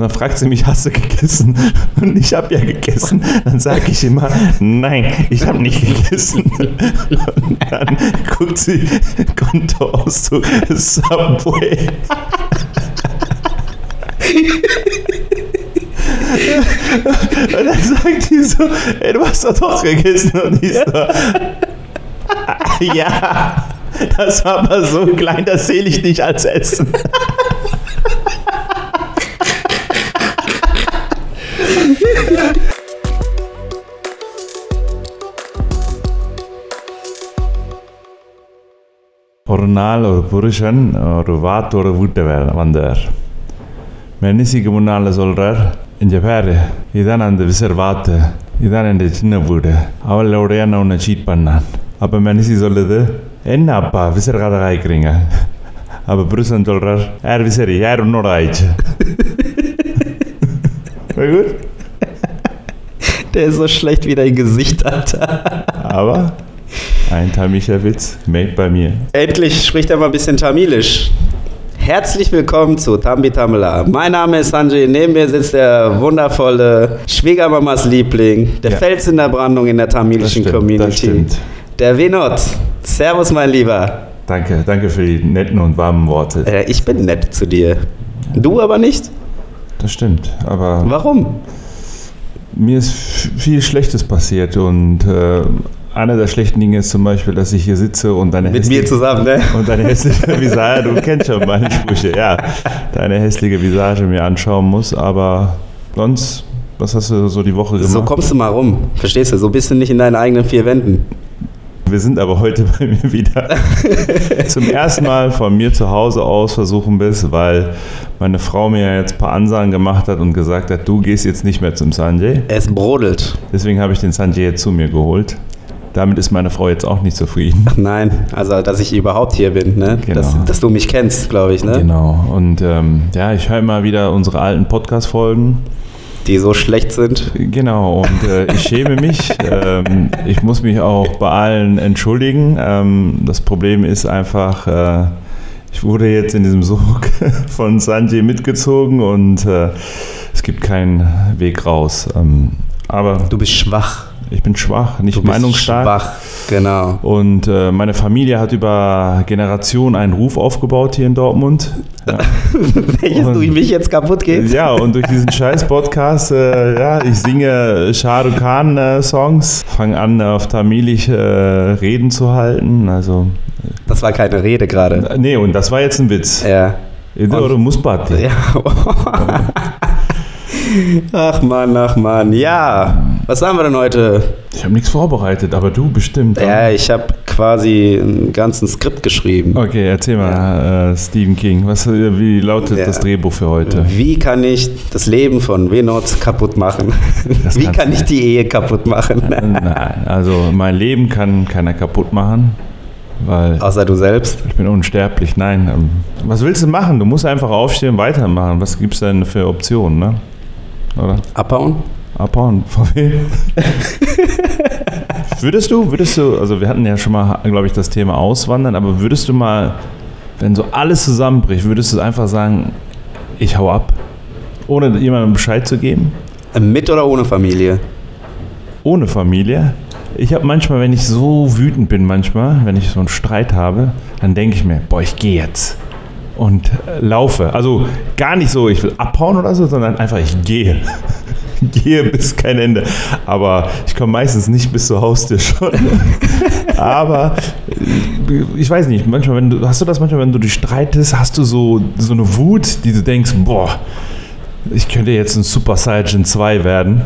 Und dann fragt sie mich, hast du gegessen? Und ich habe ja gegessen. Dann sage ich immer, nein, ich habe nicht gegessen. Und dann guckt sie Kontoauszug Subway. Und dann sagt die so, ey, du hast doch doch gegessen. Und ich so, ja, das war aber so klein, das zähle ich nicht als Essen. ஒரு நாள் ஒரு புருஷன் ஒரு வாத்தோட வீட்டை வே வந்தார். மெனிசிக்கு முன்னால் சொல்கிறார் இங்கே பேர் இதான் அந்த விசர் வாத்து இதான் என் சின்ன வீடு அவளோடைய நான் உன்னை சீட் பண்ணான்? அப்போ மெனிசி சொல்லுது என்ன அப்பா விசர் கதை காய்க்கிறீங்க? அப்போ புருஷன் சொல்கிறார் யார் விசரி? யார் உன்னோட ஆயிடுச்சு? Der ist so schlecht wie dein Gesicht, Alter. Aber ein tamischer Witz made bei mir. Endlich spricht er mal ein bisschen Tamilisch. Herzlich willkommen zu Tambi Tamila. Mein Name ist Sanjay. Neben mir sitzt der wundervolle Schwiegermamas Liebling, der Ja. Fels in der Brandung in der Das tamilischen stimmt, das Community. stimmt. Der Venot. Servus, mein Lieber. Danke, danke für die netten und warmen Worte. Äh, ich bin nett zu dir. Du aber nicht? Das stimmt, aber Warum? Mir ist viel Schlechtes passiert und äh, einer der schlechten Dinge ist zum Beispiel, dass ich hier sitze und deine Mit mir hässliche- zusammen, ne? und deine hässliche Visage, du kennst schon meine Sprüche, ja, deine hässliche Visage mir anschauen muss, aber sonst, was hast du so die Woche gemacht? So kommst du mal rum. Verstehst du? So bist du nicht in deinen eigenen vier Wänden. Wir sind aber heute bei mir wieder zum ersten Mal von mir zu Hause aus versuchen bist, weil meine Frau mir jetzt ein paar Ansagen gemacht hat und gesagt hat, du gehst jetzt nicht mehr zum Sanjay. Es brodelt. Deswegen habe ich den Sanjay jetzt zu mir geholt. Damit ist meine Frau jetzt auch nicht zufrieden. Nein, also dass ich überhaupt hier bin, ne? Genau. Dass, dass du mich kennst, glaube ich, ne? Genau. Und ähm, ja, ich höre immer wieder unsere alten Podcast-Folgen. Die so schlecht sind. Genau, und äh, ich schäme mich. ähm, ich muss mich auch bei allen entschuldigen. Ähm, das Problem ist einfach, äh, ich wurde jetzt in diesem Sog von Sanjay mitgezogen und äh, es gibt keinen Weg raus. Ähm, aber Du bist schwach. Ich bin schwach, nicht Du bist meinungsstark. schwach. Genau. Und äh, meine Familie hat über Generationen einen Ruf aufgebaut hier in Dortmund. Ja. Welches Und- du mich jetzt kaputt geht? Ja, und durch diesen scheiß Podcast, äh, ja, ich singe Shah Rukh Khan äh, Songs, fange an auf Tamilisch äh, Reden zu halten. Also, Das war keine Rede gerade. äh, nee, und das war jetzt ein Witz. Ja. Idoro Musbati. ja. Ach Mann, ach Mann. Ja. Was haben wir denn heute? Ich habe nichts vorbereitet, aber du bestimmt. Ja, ich habe quasi einen ganzen Skript geschrieben. Okay, erzähl mal, äh, Stephen King, was, äh, wie lautet Ja. das Drehbuch für heute? Wie kann ich das Leben von Venot kaputt machen? Das Wie kann ich die Ehe kaputt machen? Nein, also mein Leben kann keiner kaputt machen, weil Außer du selbst. ich bin unsterblich. Nein, ähm, was willst du machen? Du musst einfach aufstehen und weitermachen. Was gibt es denn für Optionen, ne? Oder? Abhauen? Abhauen? Wem? würdest du, würdest du, also wir hatten ja schon mal, glaube ich, das Thema Auswandern, aber würdest du mal, wenn so alles zusammenbricht, würdest du einfach sagen, ich hau ab? Ohne jemandem Bescheid zu geben? Mit oder ohne Familie? Ohne Familie? Ich habe manchmal, wenn ich so wütend bin, manchmal, wenn ich so einen Streit habe, dann denke ich mir, boah, ich gehe jetzt und äh, laufe. Also gar nicht so, ich will abhauen oder so, sondern einfach, ich gehe. gehe bis kein Ende. Aber ich komme meistens nicht bis zur Haustür schon. Aber äh, ich weiß nicht, manchmal, wenn du, hast du das manchmal, wenn du dich streitest, hast du so, so eine Wut, die du denkst, boah, ich könnte jetzt ein Super Saiyan 2 werden.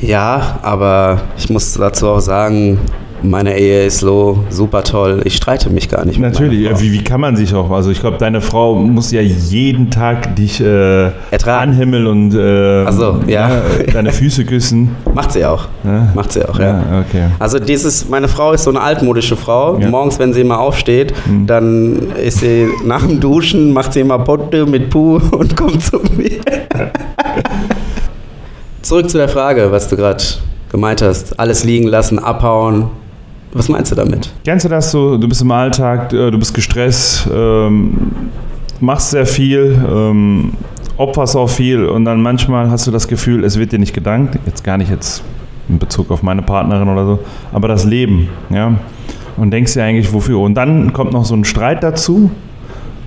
Ja, aber ich muss dazu auch sagen, meine Ehe ist so super toll. Ich streite mich gar nicht. Natürlich, ja, wie, wie kann man sich auch, also ich glaube, deine Frau muss ja jeden Tag dich äh, Ertragen. anhimmeln und äh, so, ja. deine Füße küssen. Macht sie auch. Ja. Macht sie auch, ja. Ja, okay. Also dieses, meine Frau ist so eine altmodische Frau. Ja. Morgens, wenn sie immer aufsteht, dann ist sie nach dem Duschen, macht sie immer Potte mit Puh und kommt zu mir. Zurück zu der Frage, was du gerade gemeint hast. Alles liegen lassen, abhauen. Was meinst du damit? Kennst du das so, du bist im Alltag, äh, du bist gestresst, ähm, machst sehr viel ähm, opferst auch viel und dann manchmal hast du das Gefühl, es wird dir nicht gedankt. Jetzt gar nicht jetzt in Bezug auf meine Partnerin oder so, aber das Leben, ja. Und denkst dir eigentlich, wofür? Und dann kommt noch so ein Streit dazu.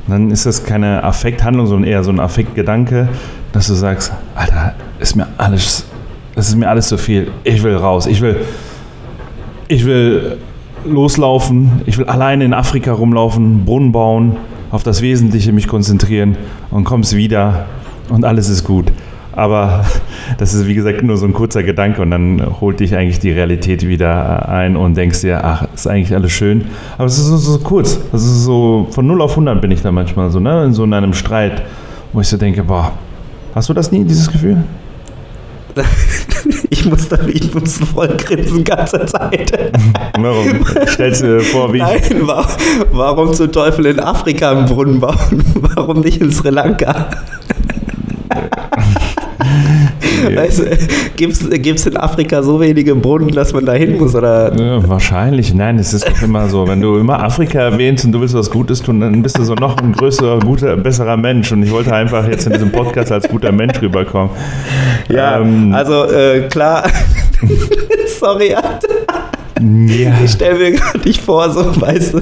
Dann ist das keine Affekthandlung, sondern eher so ein Affektgedanke, dass du sagst, Alter, ist mir alles, das ist mir alles zu viel. Ich will raus. Ich will, ich will loslaufen. Ich will alleine in Afrika rumlaufen, Brunnen bauen, auf das Wesentliche mich konzentrieren und kommst wieder und alles ist gut. Aber das ist wie gesagt nur so ein kurzer Gedanke und dann holt dich eigentlich die Realität wieder ein und denkst dir, ach, ist eigentlich alles schön. Aber es ist so, so kurz. Das ist so von 0 auf 100 bin ich da manchmal so, ne? In so einem Streit, wo ich so denke, boah, hast du das nie, dieses Gefühl? Ich muss da ich muss voll grinsen ganze Zeit. Warum? Stellst du dir vor, wie Nein, wa warum zum Teufel in Afrika einen Brunnen bauen? Warum nicht in Sri Lanka? Weißt Gibt es in Afrika so wenige Brunnen, dass man da hin muss? Oder? Ja, wahrscheinlich. Nein, es ist doch immer so. Wenn du immer Afrika erwähnst und du willst was Gutes tun, dann bist du so noch ein größerer, guter, besserer Mensch. Und ich wollte einfach jetzt in diesem Podcast als guter Mensch rüberkommen. Ja, Ähm, also äh, klar. Sorry, Alter. ja. ich stelle mir gerade nicht vor, so, weißt du.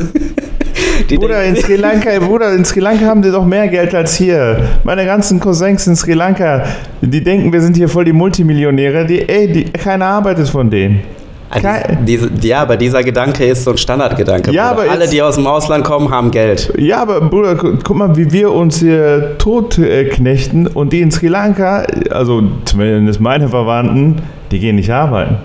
Die Bruder, in Sri Lanka, Bruder, in Sri Lanka haben die doch mehr Geld als hier. Meine ganzen Cousins in Sri Lanka, die denken, wir sind hier voll die Multimillionäre. Die, ey, die, keine Arbeit ist von denen. Ah, Kein- diese, ja, aber dieser Gedanke ist so ein Standardgedanke. Ja, Bruder. aber Alle, die aus dem Ausland kommen, haben Geld. Ja, aber Bruder, gu- guck mal, wie wir uns hier tot äh, knechten und die in Sri Lanka, also zumindest meine Verwandten, die gehen nicht arbeiten.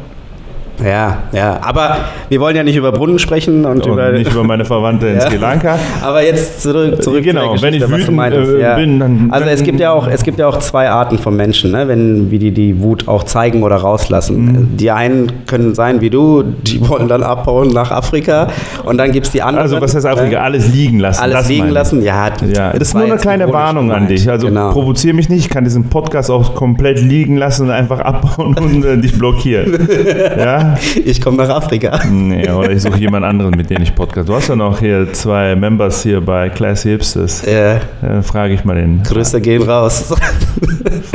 Ja, ja. Aber wir wollen ja nicht über Brunnen sprechen und, Und über. nicht über meine Verwandte in Ja. Sri Lanka. Aber jetzt zurück, zurück Genau, zu der wenn ich Geschichte, was du wütend, meintest. äh, ja. bin, dann- Also es gibt ja auch es gibt ja auch zwei Arten von Menschen, ne? wenn wie die die Wut auch zeigen oder rauslassen. Mhm. Die einen können sein wie du, die wollen dann abhauen nach Afrika und dann gibt es die anderen. Also was heißt Afrika? ne? Alles liegen lassen. Alles liegen ich. lassen? Ja, Ja, das ist nur eine kleine Warnung an dich. Also genau. provoziere mich nicht, ich kann diesen Podcast auch komplett liegen lassen und einfach abbauen und äh, dich blockieren. ja? Ich komme nach Afrika. Nee, oder ich suche jemand anderen, mit dem ich Podcast. Du hast ja noch hier zwei Members hier bei Classy Hipsters. Äh, Dann frage ich mal den. Grüße gehen raus.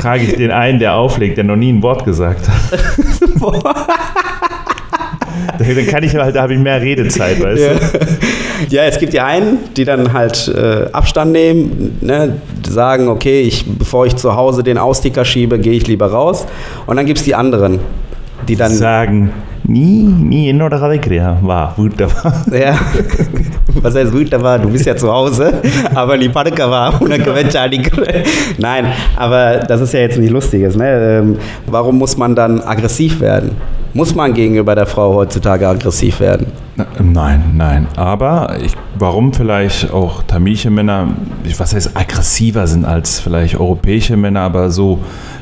Frage ich den einen, der auflegt, der noch nie ein Wort gesagt hat. Dann kann ich halt, da habe ich mehr Redezeit, weißt Ja. du? ja, es gibt die einen, die dann halt äh, Abstand nehmen, ne, sagen, okay, ich, bevor ich zu Hause den Austicker schiebe, gehe ich lieber raus. Und dann gibt es die anderen, die dann. Sagen, nie, nie in oder alegria. War, wunderbar. Ja, was heißt wunderbar? Du bist ja zu Hause, aber die Parka war una Nein, aber das ist ja jetzt nicht Lustiges. Ne? Ähm, Warum muss man dann aggressiv werden? Muss man gegenüber der Frau heutzutage aggressiv werden? Nein, nein. Aber ich, warum vielleicht auch tamilische Männer, was heißt aggressiver sind als vielleicht europäische Männer, aber so,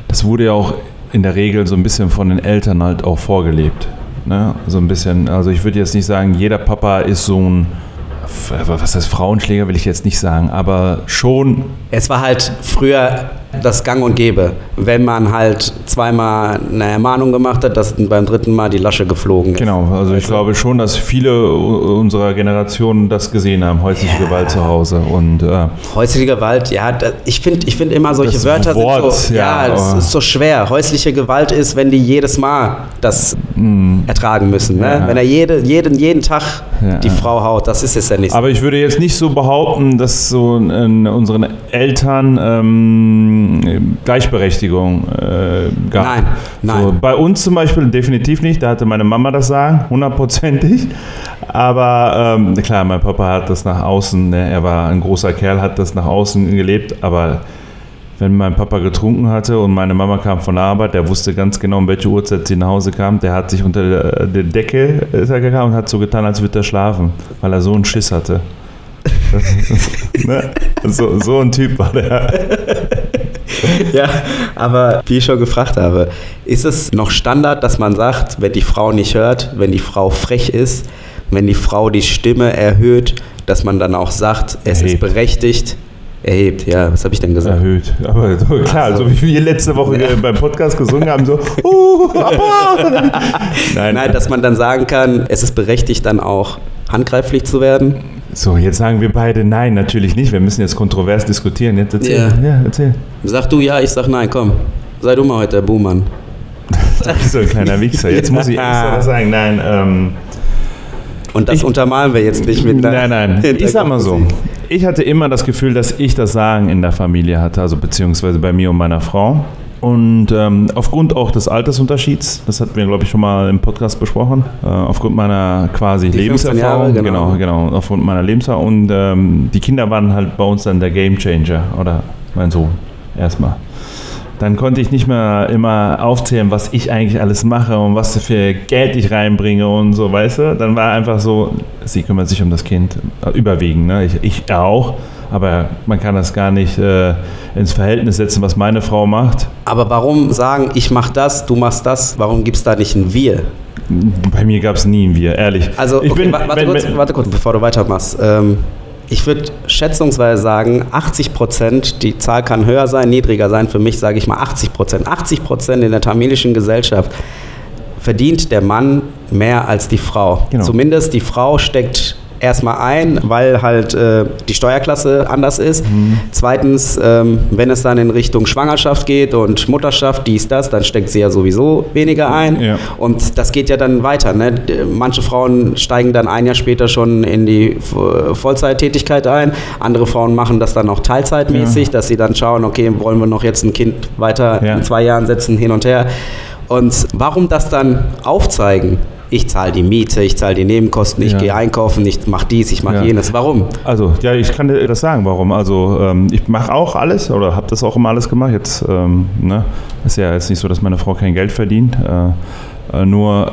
das wurde ja auch in der Regel so ein bisschen von den Eltern halt auch vorgelebt. Ne? So ein bisschen, also ich würde jetzt nicht sagen, jeder Papa ist so ein, was heißt Frauenschläger, will ich jetzt nicht sagen, aber schon Es war halt früher das Gang und Gäbe. Wenn man halt zweimal eine Ermahnung gemacht hat, dass beim dritten Mal die Lasche geflogen ist. Genau, also ich glaube schon, dass viele unserer Generation das gesehen haben, häusliche Ja. Gewalt zu Hause. Und äh, Häusliche Gewalt, ja, da, ich finde ich find immer solche Das Wörter Wort, sind so, ja, ja, das ist so schwer. Häusliche Gewalt ist, wenn die jedes Mal das ertragen müssen. Ne? Ja. Wenn er jede, jeden, jeden Tag die Frau haut, das ist es ja nicht. Aber ich würde jetzt nicht so behaupten, dass so in unseren Eltern ähm, Gleichberechtigung äh, gab. Nein, nein. So, bei uns zum Beispiel definitiv nicht. Da hatte meine Mama das Sagen, hundertprozentig. Aber ähm, klar, mein Papa hat das nach außen, ne, er war ein großer Kerl, hat das nach außen gelebt. Aber wenn mein Papa getrunken hatte und meine Mama kam von der Arbeit, der wusste ganz genau, um welche Uhrzeit sie nach Hause kam. Der hat sich unter der, der Decke ist er gegangen und hat so getan, als würde er schlafen, weil er so einen Schiss hatte. ne? so, so ein Typ war der. ja, aber wie ich schon gefragt habe, ist es noch Standard, dass man sagt, wenn die Frau nicht hört, wenn die Frau frech ist, wenn die Frau die Stimme erhöht, dass man dann auch sagt, es ist Erhebt. berechtigt, erhebt, ja, was habe ich denn gesagt? Erhöht. Aber so, klar, so wie wir letzte Woche Ja. beim Podcast gesungen haben, so, uh. Nein, Nein, dass man dann sagen kann, es ist berechtigt, dann auch handgreiflich zu werden. So, jetzt sagen wir beide nein, natürlich nicht. Wir müssen jetzt kontrovers diskutieren. Jetzt erzähl. Ja. Ja, erzähl. Sag du ja, ich sag nein, komm. Sei du mal heute der Buhmann. So ein kleiner Wichser. Jetzt muss ich extra was sagen. Nein, ähm, Und das Ich- untermalen wir jetzt nicht mit nein, nein. Ich sag mal so. Ich hatte immer das Gefühl, dass ich das Sagen in der Familie hatte, also beziehungsweise bei mir und meiner Frau. Und ähm, aufgrund auch des Altersunterschieds, das hatten wir, glaube ich, schon mal im Podcast besprochen, äh, aufgrund meiner quasi Die 15 Lebenserfahrung, Jahre, genau. genau, genau, aufgrund meiner Lebenserfahrung. Und ähm, die Kinder waren halt bei uns dann der Gamechanger oder mein Sohn erstmal. Dann konnte ich nicht mehr immer aufzählen, was ich eigentlich alles mache und was für Geld ich reinbringe und so, weißt du? Dann war einfach so, sie kümmert sich um das Kind, äh, überwiegend, ne? ich, ich auch, aber man kann das gar nicht äh, ins Verhältnis setzen, was meine Frau macht. Aber warum sagen, ich mach das, du machst das? Warum gibt's da nicht ein Wir? Bei mir gab es nie ein Wir, ehrlich. Also, okay, bin, wa- warte, wenn- kurz, wenn- warte kurz, bevor du weitermachst. Ähm, ich würde schätzungsweise sagen, 80 Prozent, die Zahl kann höher sein, niedriger sein. Für mich sage ich mal 80 Prozent. 80 Prozent in der tamilischen Gesellschaft verdient der Mann mehr als die Frau. Genau. Zumindest die Frau steckt erstmal ein, weil halt äh, die Steuerklasse anders ist. Mhm. Zweitens, ähm, wenn es dann in Richtung Schwangerschaft geht und Mutterschaft, dies, das, dann steckt sie ja sowieso weniger ein. Ja. Und das geht ja dann weiter. Ne? Manche Frauen steigen dann ein Jahr später schon in die Vo- Vollzeittätigkeit ein. Andere Frauen machen das dann auch teilzeitmäßig, dass sie dann schauen, okay, wollen wir noch jetzt ein Kind weiter Ja. in zwei Jahren setzen, hin und her. Und warum das dann aufzeigen? Ich zahle die Miete, ich zahle die Nebenkosten, ich Ja. gehe einkaufen, ich mache dies, ich mache Ja. jenes. Warum? Also, ja, ich kann dir das sagen, warum. Also, ähm, ich mache auch alles oder habe das auch immer alles gemacht. Jetzt, ähm, ne, ist ja jetzt nicht so, dass meine Frau kein Geld verdient. Äh, äh, nur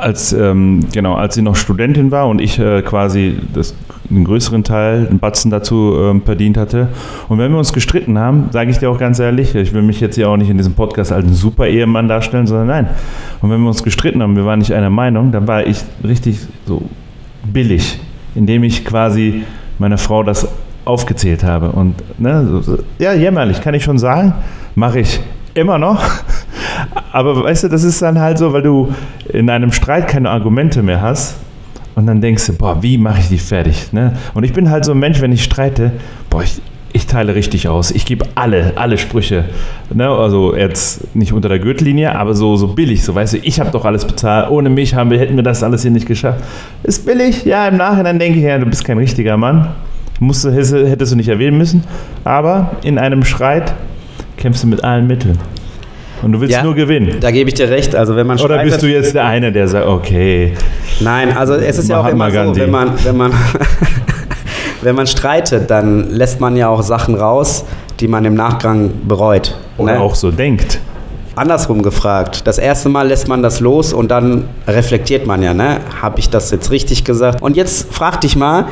als, ähm, genau, als sie noch Studentin war und ich äh, quasi das, einen größeren Teil, einen Batzen dazu ähm, verdient hatte. Und wenn wir uns gestritten haben, sage ich dir auch ganz ehrlich, ich will mich jetzt hier auch nicht in diesem Podcast als einen super Ehemann darstellen, sondern nein. Und wenn wir uns gestritten haben, wir waren nicht einer Meinung, dann war ich richtig so billig, indem ich quasi meiner Frau das aufgezählt habe. Und ne, so, so, ja, jämmerlich, kann ich schon sagen, mache ich immer noch. Aber weißt du, das ist dann halt so, weil du in einem Streit keine Argumente mehr hast. Und dann denkst du, boah, wie mache ich die fertig? Ne? Und ich bin halt so ein Mensch, wenn ich streite, boah, ich, ich teile richtig aus. Ich gebe alle, alle Sprüche. Ne? Also jetzt nicht unter der Gürtellinie, aber so, so billig. So, weißt du, ich habe doch alles bezahlt. Ohne mich haben wir, hätten wir das alles hier nicht geschafft. Ist billig? Ja, im Nachhinein denke ich, ja, du bist kein richtiger Mann. Musst, hättest du nicht erwähnen müssen. Aber in einem Streit kämpfst du mit allen Mitteln. Und du willst Ja. nur gewinnen. Da gebe ich dir recht. Also wenn man Oder streitet- bist du jetzt der eine, der sagt, okay, Nein, also es ist ja auch immer so, Gandhi. wenn man, wenn man, wenn man streitet, dann lässt man ja auch Sachen raus, die man im Nachgang bereut. oder ne? auch so denkt. Andersrum gefragt. Das erste Mal lässt man das los und dann reflektiert man ja, ne? Habe ich das jetzt richtig gesagt? Und jetzt frag dich mal,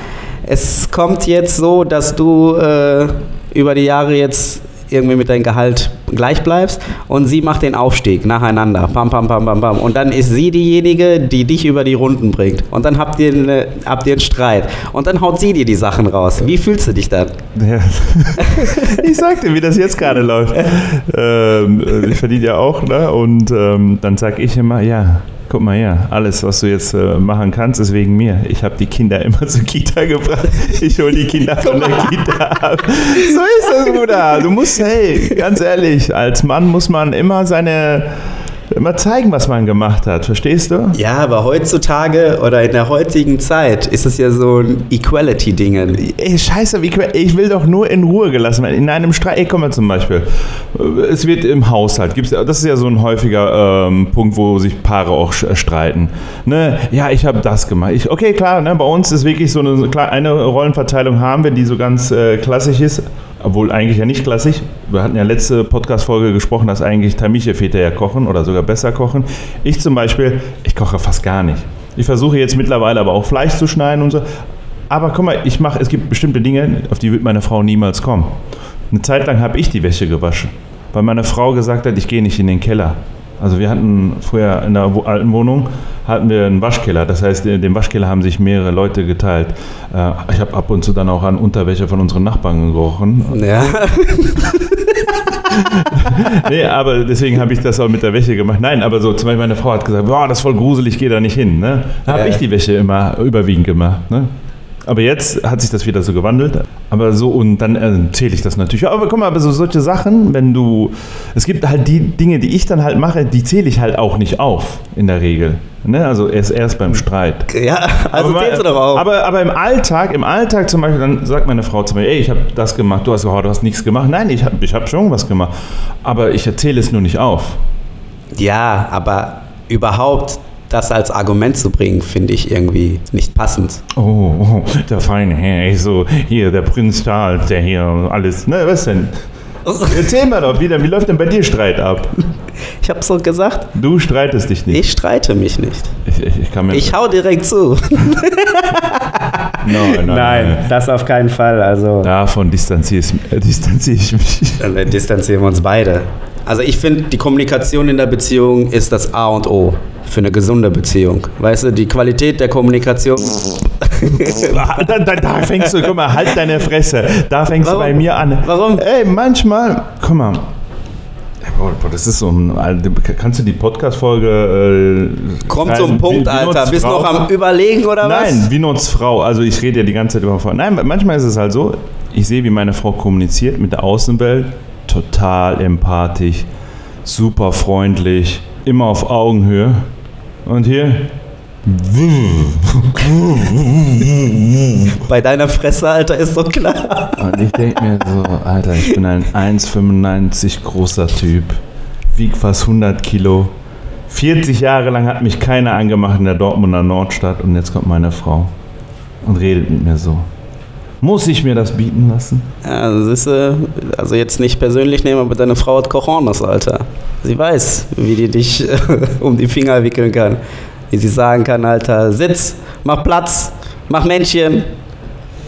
es kommt jetzt so, dass du äh, über die Jahre jetzt irgendwie mit deinem Gehalt gleich bleibst und sie macht den Aufstieg nacheinander. Pam, pam, pam, pam, pam. Und dann ist sie diejenige, die dich über die Runden bringt. Und dann habt ihr, eine, habt ihr einen Streit. Und dann haut sie dir die Sachen raus. Wie fühlst du dich dann? Ja. ich sag dir, wie das jetzt gerade läuft. Ähm, äh, ich verdiene ja auch, ne? Und ähm, dann sag ich immer, ja, guck mal her, alles, was du jetzt äh, machen kannst, ist wegen mir. Ich habe die Kinder immer zur Kita gebracht. Ich hole die Kinder von der Kita ab. So ist das, Bruder. Du musst, hey, ganz ehrlich, als Mann muss man immer seine immer zeigen, was man gemacht hat. Verstehst du? Ja, aber heutzutage oder in der heutigen Zeit ist es ja so ein Equality-Ding. Ey, scheiße, ich will doch nur in Ruhe gelassen werden. In einem Streit, ey, komm mal zum Beispiel. Es wird im Haushalt, gibt's, das ist ja so ein häufiger ähm, Punkt, wo sich Paare auch streiten. Ne? Ja, ich habe das gemacht. Ich, okay, klar, ne, bei uns ist wirklich so eine, eine Rollenverteilung haben wir, die so ganz äh, klassisch ist. Obwohl eigentlich ja nicht klassisch. Wir hatten ja letzte Podcast-Folge gesprochen, dass eigentlich Tamiche-Väter ja kochen oder sogar besser kochen. Ich zum Beispiel, ich koche fast gar nicht. Ich versuche jetzt mittlerweile aber auch Fleisch zu schneiden und so. Aber guck mal, ich mache, es gibt bestimmte Dinge, auf die wird meine Frau niemals kommen. Eine Zeit lang habe ich die Wäsche gewaschen, weil meine Frau gesagt hat, ich gehe nicht in den Keller. Also wir hatten früher in der alten Wohnung hatten wir einen Waschkeller. Das heißt, in dem Waschkeller haben sich mehrere Leute geteilt. Äh, Ich habe ab und zu dann auch an Unterwäsche von unseren Nachbarn gerochen. Ja. Nee, aber deswegen habe ich das auch mit der Wäsche gemacht. Nein, aber so, zum Beispiel meine Frau hat gesagt, boah, das ist voll gruselig, geh da nicht hin. Ne? Da habe Ja. ich die Wäsche immer überwiegend gemacht. Ne? Aber jetzt hat sich das wieder so gewandelt. Aber so, und dann äh, zähle ich das natürlich. Aber guck mal, aber so solche Sachen, wenn du. Es gibt halt die Dinge, die ich dann halt mache, die zähle ich halt auch nicht auf, in der Regel. Ne? Also erst, erst beim Streit. Ja, also aber, zählst du doch auf. Aber, aber im Alltag, im Alltag zum Beispiel, dann sagt meine Frau zu mir, ey, ich habe das gemacht, du hast, oh, du hast nichts gemacht. Nein, ich habe ich hab schon was gemacht. Aber ich erzähle es nur nicht auf. ja, aber überhaupt das als Argument zu bringen, finde ich irgendwie nicht passend. Oh, oh, der feine Herr, ich so, hier, der Prinz Charles, der hier alles. Ne, was denn? Erzähl mal doch wieder, wie läuft denn bei dir Streit ab? Ich habe so gesagt, Du streitest dich nicht. ich streite mich nicht. Ich, ich, ich kann mir. Ich hau direkt zu. nein, nein, das auf keinen Fall. Also Davon distanziere ich, äh, distanziere ich mich. dann distanzieren wir uns beide. Also ich finde, die Kommunikation in der Beziehung ist das A und O für eine gesunde Beziehung. Weißt du, die Qualität der Kommunikation. Da, da, da fängst du, guck mal, halt deine Fresse. Da fängst Warum? du bei mir an. Warum? Ey, manchmal, guck mal. Das ist so ein. Kannst du die Podcast-Folge. Äh, Kommt schreiben? zum Punkt, Wie- Alter. Bist Frau? noch am Überlegen oder was? Nein, Winots Frau. Also ich rede ja die ganze Zeit über Frau. Nein, manchmal ist es halt so, ich sehe, wie meine Frau kommuniziert mit der Außenwelt. Total empathisch, super freundlich, immer auf Augenhöhe. Und hier. Bei deiner Fresse, Alter, ist doch klar. Und ich denke mir so, Alter, ich bin ein 1,95 großer Typ, wieg fast 100 Kilo. 40 Jahre lang hat mich keiner angemacht in der Dortmunder Nordstadt und jetzt kommt meine Frau und redet mit mir so. Muss ich mir das bieten lassen? Ja, das ist, äh, also jetzt nicht persönlich nehmen, aber deine Frau hat Cojones, Alter. Sie weiß, wie die dich um die Finger wickeln kann. Wie sie sagen kann, Alter, sitz, mach Platz, mach Männchen.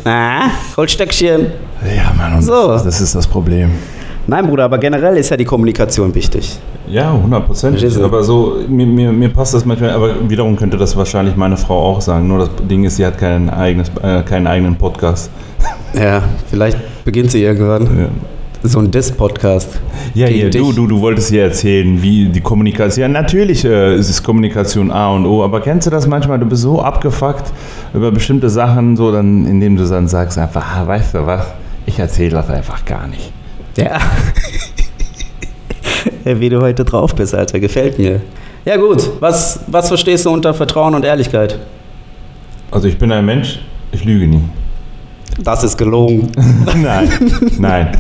Ah, hol Stöckchen. Ja, Mann, und So. das, das ist das Problem. Nein, Bruder, aber generell ist ja die Kommunikation wichtig. Ja, 100 Prozent. Verstehst du? Aber so, mir, mir, mir passt das manchmal, aber wiederum könnte das wahrscheinlich meine Frau auch sagen. Nur das Ding ist, sie hat kein eigenes, äh, keinen eigenen Podcast. Ja, vielleicht beginnt sie irgendwann. Ja. So ein Diss-Podcast. Ja, hier, du, du, du wolltest hier erzählen, wie die Kommunikation. Ja, natürlich äh, ist Kommunikation A und O, aber kennst du das manchmal? Du bist so abgefuckt über bestimmte Sachen, so dann, indem du dann sagst einfach, ah, weißt du was, ich erzähle das einfach gar nicht. Ja. Wie du heute drauf bist, Alter, gefällt mir. Ja gut, was, was verstehst du unter Vertrauen und Ehrlichkeit? Also ich bin ein Mensch, ich lüge nie. Das ist gelogen. nein, nein.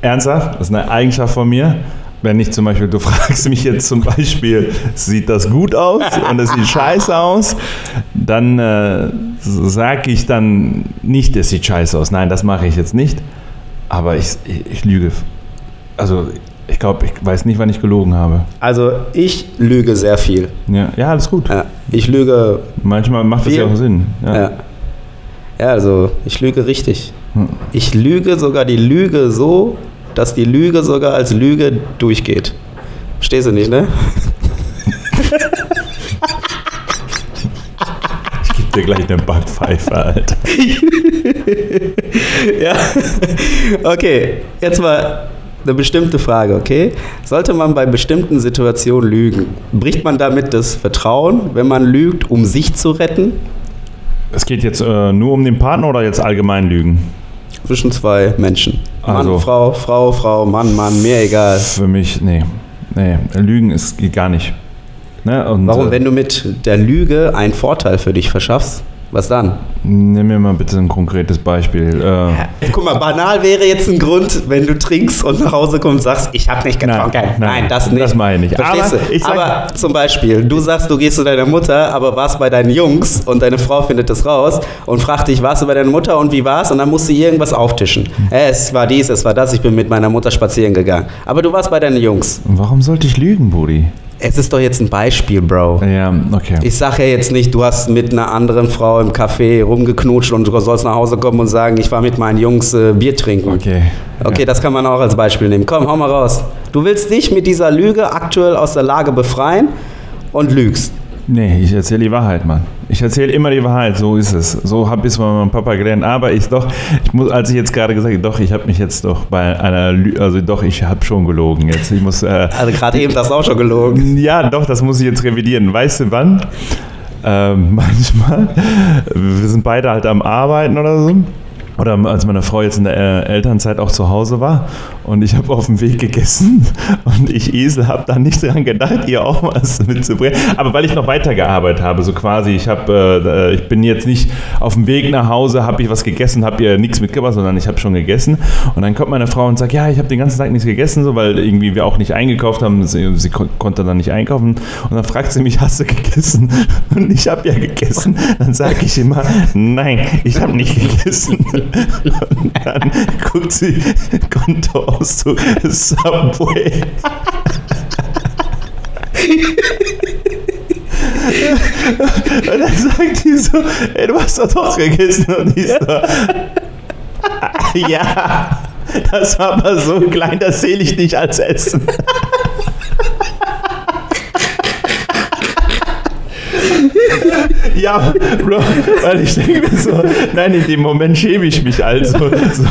Ernsthaft, das ist eine Eigenschaft von mir. Wenn ich zum Beispiel, du fragst mich jetzt zum Beispiel, sieht das gut aus und es sieht scheiße aus, dann äh, sage ich dann nicht, es sieht scheiße aus. Nein, das mache ich jetzt nicht. Aber ich, ich, ich lüge. Also ich glaube, ich weiß nicht, wann ich gelogen habe. Also ich lüge sehr viel. Ja, ja alles gut. Ja, ich lüge. Manchmal macht das Viel. ja auch Sinn. Ja. Ja. ja, also ich lüge richtig. Hm. Ich lüge sogar die Lüge so, dass die Lüge sogar als Lüge durchgeht. Verstehst du nicht, ne? Ich gebe dir gleich eine Backpfeife, Alter. Ja. Okay, jetzt mal eine bestimmte Frage, okay? Sollte man bei bestimmten Situationen lügen? Bricht man damit das Vertrauen, wenn man lügt, um sich zu retten? Es geht jetzt äh, nur um den Partner oder jetzt allgemein Lügen? Zwischen zwei Menschen. Mann, Also. Frau, Frau, Frau, Mann, Mann, mir egal. Für mich, nee. Nee, Lügen ist, geht gar nicht. Ne? Und, Warum, äh, wenn du mit der Lüge einen Vorteil für dich verschaffst? Was dann? Nimm mir mal bitte ein konkretes Beispiel. Äh, Guck mal, banal wäre jetzt ein Grund, wenn du trinkst und nach Hause kommst und sagst, ich habe nicht getrunken. Nein, nein, das nicht. das meine ich nicht. Verstehst Aber du? ich aber zum Beispiel, du sagst, du gehst zu deiner Mutter, aber warst bei deinen Jungs und deine Frau findet das raus und fragt dich, warst du bei deiner Mutter und wie war's? Und dann musst du irgendwas auftischen. Es war dies, es war das, ich bin mit meiner Mutter spazieren gegangen. Aber du warst bei deinen Jungs. warum sollte ich lügen, Brudi? Es ist doch jetzt ein Beispiel, Bro. Ja, okay. Ich sage ja jetzt nicht, du hast mit einer anderen Frau im Café rumgeknutscht und du sollst nach Hause kommen und sagen, ich war mit meinen Jungs äh, Bier trinken. okay. Okay, Ja. das kann man auch als Beispiel nehmen. Komm, hau mal raus. Du willst dich mit dieser Lüge aktuell aus der Lage befreien und lügst. Nee, ich erzähle die Wahrheit, Mann. Ich erzähle immer die Wahrheit, so ist es. So habe ich es von meinem Papa gelernt. Aber ich doch, ich muss, als ich jetzt gerade gesagt habe, doch, ich habe mich jetzt doch bei einer, Lü also doch, ich habe schon gelogen jetzt. Ich muss, äh, Also gerade eben hast du auch schon gelogen. Ja, doch, das muss ich jetzt revidieren. Weißt du wann? ähm, manchmal, wir sind beide halt am Arbeiten oder so. Oder als meine Frau jetzt in der äh, Elternzeit auch zu Hause war und ich habe auf dem Weg gegessen und ich Esel habe da nicht dran gedacht, ihr auch was mitzubringen. Aber weil ich noch weitergearbeitet habe, so quasi, ich habe, äh, ich bin jetzt nicht auf dem Weg nach Hause, habe ich was gegessen, habe ihr nichts mitgebracht, sondern ich habe schon gegessen. Und dann kommt meine Frau und sagt, ja, ich habe den ganzen Tag nichts gegessen, so weil irgendwie wir auch nicht eingekauft haben. Sie, sie konnte dann nicht einkaufen. Und dann fragt sie mich, hast du gegessen? Und ich habe ja gegessen. Dann sage ich immer, nein, ich habe nicht gegessen. Und dann guckt sie Kontoauszug Subway. Und dann sagt die so, ey, du hast doch doch gegessen. Und ich so, ja, das war aber so klein, das zähle ich nicht als Essen. ja, Bro, weil ich denke mir so, nein, in dem Moment schäme ich mich also. So,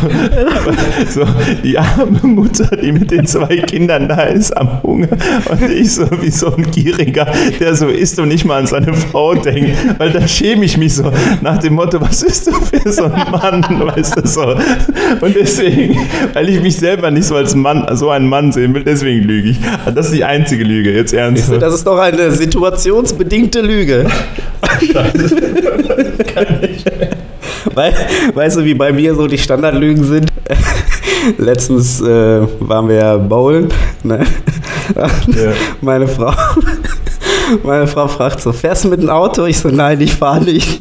so, die arme Mutter, die mit den zwei Kindern da ist am Hunger und ich so wie so ein Gieriger, der so isst und nicht mal an seine Frau denkt, weil dann schäme ich mich so nach dem Motto, was ist du für so ein Mann, weißt du so. Und deswegen, weil ich mich selber nicht so als Mann, so einen Mann sehen will, deswegen lüge ich. Das ist die einzige Lüge, jetzt ernsthaft. Das ist doch eine situationsbedingte Lüge. Scheiße. Kann nicht Weil, weißt du, wie bei mir so die Standardlügen sind? Letztens äh, waren wir ja bowlen. Ne? Ja. Meine Frau meine Frau fragt so, fährst du mit dem Auto? Ich so, nein, ich fahre nicht.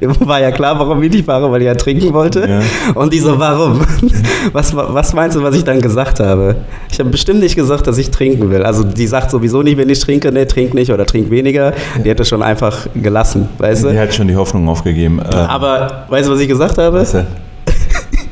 War ja klar, warum ich nicht fahre, weil ich ja trinken wollte. Ja. Und die so, warum? Was, was meinst du, was ich dann gesagt habe? Ich habe bestimmt nicht gesagt, dass ich trinken will. Also die sagt sowieso nicht, wenn ich trinke, nee, trink nicht oder trink weniger. Die hätte schon einfach gelassen, weißt du? Die hat schon die Hoffnung aufgegeben. Aber weißt du, was ich gesagt habe? Was denn?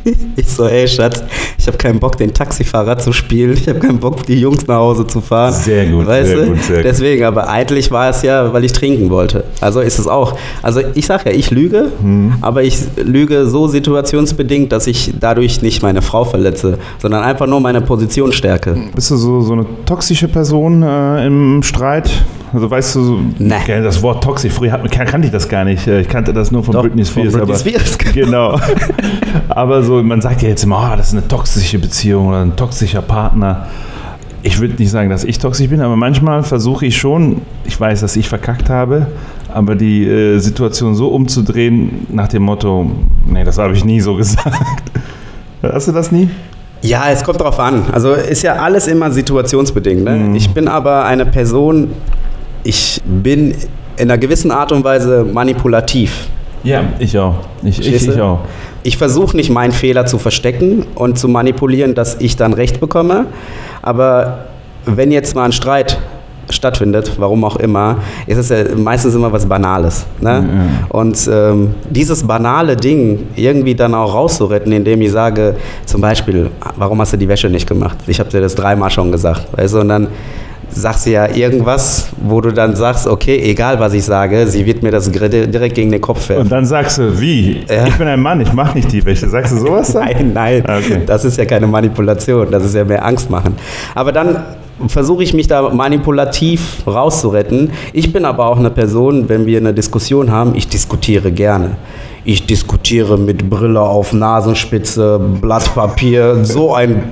Ich so, ey Schatz, ich habe keinen Bock, den Taxifahrer zu spielen. Ich habe keinen Bock, die Jungs nach Hause zu fahren. Sehr gut, weißt sehr du? gut, sehr Deswegen, aber eigentlich war es ja, weil ich trinken wollte. Also ist es auch. Also ich sage ja, ich lüge, hm. aber ich lüge so situationsbedingt, dass ich dadurch nicht meine Frau verletze, sondern einfach nur meine Position stärke. Bist du so, so eine toxische Person äh, im Streit? Also weißt du, nee. das Wort toxisch, früher kannte ich das gar nicht. Ich kannte das nur von Doch, Britney Spears. Von Britney Spears. Genau. aber so, man sagt ja jetzt immer, oh, das ist eine toxische Beziehung oder ein toxischer Partner. Ich würde nicht sagen, dass ich toxisch bin, aber manchmal versuche ich schon, ich weiß, dass ich verkackt habe, aber die äh, Situation so umzudrehen nach dem Motto, nee, das habe ich nie so gesagt. Hast du das nie? Ja, es kommt drauf an. Also ist ja alles immer situationsbedingt. Ne? Mhm. Ich bin aber eine Person, ich bin in einer gewissen Art und Weise manipulativ. Ja, ich auch. Ich, ich, ich auch. Ich versuche nicht, meinen Fehler zu verstecken und zu manipulieren, dass ich dann Recht bekomme. Aber wenn jetzt mal ein Streit stattfindet, warum auch immer, ist es ja meistens immer was Banales. Ne? Mhm. Und ähm, dieses banale Ding irgendwie dann auch rauszuretten, indem ich sage, zum Beispiel, warum hast du die Wäsche nicht gemacht? Ich habe dir das dreimal schon gesagt. Weißt du? Und dann sagst du ja irgendwas, wo du dann sagst, okay, egal was ich sage, sie wird mir das direkt gegen den Kopf werfen. Und dann sagst du, wie? Ja. Ich bin ein Mann, ich mache nicht die Wäsche. Sagst du sowas dann? nein, nein. Okay. Das ist ja keine Manipulation, das ist ja mehr Angst machen. Aber dann versuche ich mich da manipulativ rauszuretten. Ich bin aber auch eine Person, wenn wir eine Diskussion haben, ich diskutiere gerne. Ich diskutiere mit Brille auf Nasenspitze, Blatt Papier, so ein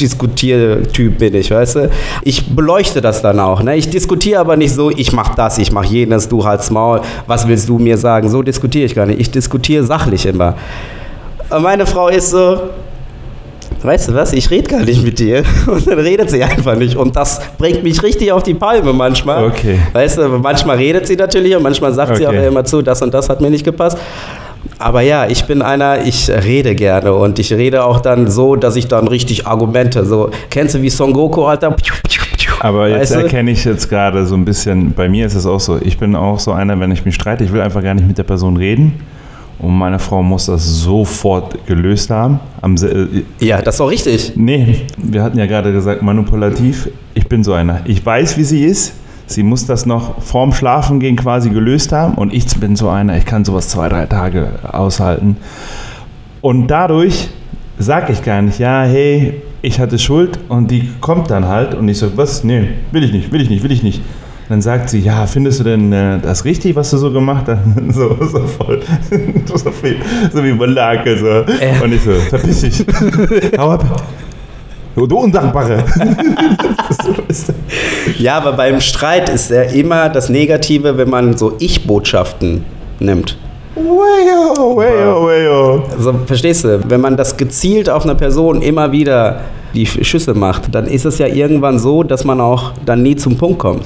Diskutiertyp bin ich, weißt du? Ich beleuchte das dann auch. Ne? Ich diskutiere aber nicht so, ich mach das, ich mach jenes, du halt's Maul, was willst du mir sagen? So diskutiere ich gar nicht. Ich diskutiere sachlich immer. Und meine Frau ist so, weißt du was, ich rede gar nicht mit dir. Und dann redet sie einfach nicht. Und das bringt mich richtig auf die Palme manchmal. Okay. Weißt du, manchmal redet sie natürlich und manchmal sagt okay. sie auch immer zu, das und das hat mir nicht gepasst. Aber ja, ich bin einer, ich rede gerne und ich rede auch dann so, dass ich dann richtig Argumente, so, kennst du wie Son Goku, Alter? Aber jetzt weißt du? erkenne ich jetzt gerade so ein bisschen, bei mir ist es auch so, ich bin auch so einer, wenn ich mich streite, ich will einfach gar nicht mit der Person reden. Und meine Frau muss das sofort gelöst haben. Äh, ja, das ist auch richtig. Nee, wir hatten ja gerade gesagt, manipulativ. Ich bin so einer. Ich weiß, wie sie ist. Sie muss das noch vorm Schlafengehen quasi gelöst haben und ich bin so einer, ich kann sowas zwei, drei Tage aushalten. Und dadurch sage ich gar nicht, ja, hey, ich hatte Schuld und die kommt dann halt und ich so, was? Nee, will ich nicht, will ich nicht, will ich nicht. Dann sagt sie, ja, findest du denn äh, das richtig, was du so gemacht hast? so, so voll, so, wie, so wie Wollake, so. Äh. Und ich so, verpiss dich. Hau ab. Du, Undankbare. Ja, aber beim Streit ist ja immer das Negative, wenn man so Ich-Botschaften nimmt. Wayo, wayo, wayo. Also verstehst du, wenn man das gezielt auf eine Person immer wieder die Schüsse macht, dann ist es ja irgendwann so, dass man auch dann nie zum Punkt kommt.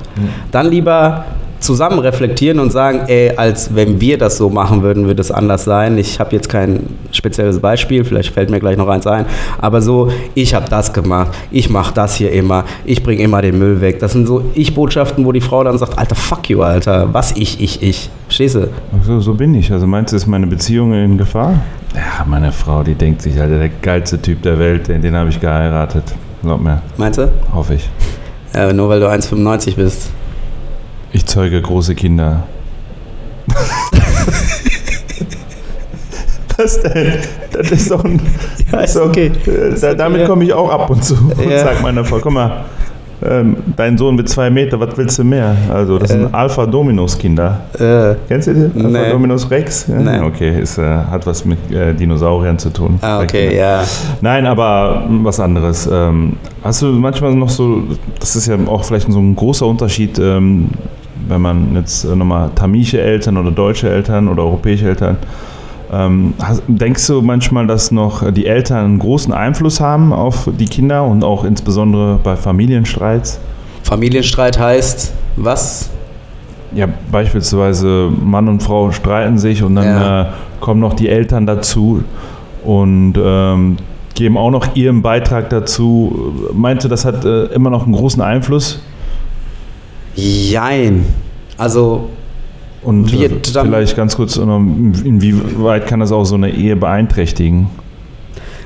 Dann lieber zusammen reflektieren und sagen, ey, als wenn wir das so machen würden, würde es anders sein. Ich habe jetzt kein spezielles Beispiel, vielleicht fällt mir gleich noch eins ein, aber so, ich habe das gemacht, ich mache das hier immer, ich bringe immer den Müll weg. Das sind so Ich-Botschaften, wo die Frau dann sagt, Alter, fuck you, Alter, was ich, ich, ich. Verstehst du? Ach So, so bin ich. Also meinst du, ist meine Beziehung in Gefahr? Ja, meine Frau, die denkt sich, Alter, der geilste Typ der Welt, den, den habe ich geheiratet. Glaub mir, Meinst du? hoffe ich. Äh, nur weil du 1,95 bist. Ich zeuge große Kinder. Was denn? Das ist doch ein. Ja, ist so, okay. äh, Da, damit komme ich auch ab und zu und Ja. sag meiner Frau, guck mal, ähm, dein Sohn mit zwei Meter, was willst du mehr? Also, das sind Alpha Dominus Kinder. Äh, Kennst du die? Alpha Nee. Dominus Rex? Ja, Nee. Okay, ist, äh, hat was mit äh, Dinosauriern zu tun. ah, okay, Kindern. ja. Nein, aber was anderes. Ähm, hast du manchmal noch so, das ist ja auch vielleicht so ein großer Unterschied, ähm, wenn man jetzt äh, nochmal tamische Eltern oder deutsche Eltern oder europäische Eltern, ähm, hast, denkst du manchmal, dass noch die Eltern einen großen Einfluss haben auf die Kinder und auch insbesondere bei Familienstreits? Familienstreit heißt was? Ja, beispielsweise Mann und Frau streiten sich und dann Ja. äh, kommen noch die Eltern dazu und ähm, geben auch noch ihren Beitrag dazu. Meinst du, das hat äh, immer noch einen großen Einfluss? Jein. Also, Und Wird dann- vielleicht ganz kurz, noch, inwieweit kann das auch so eine Ehe beeinträchtigen?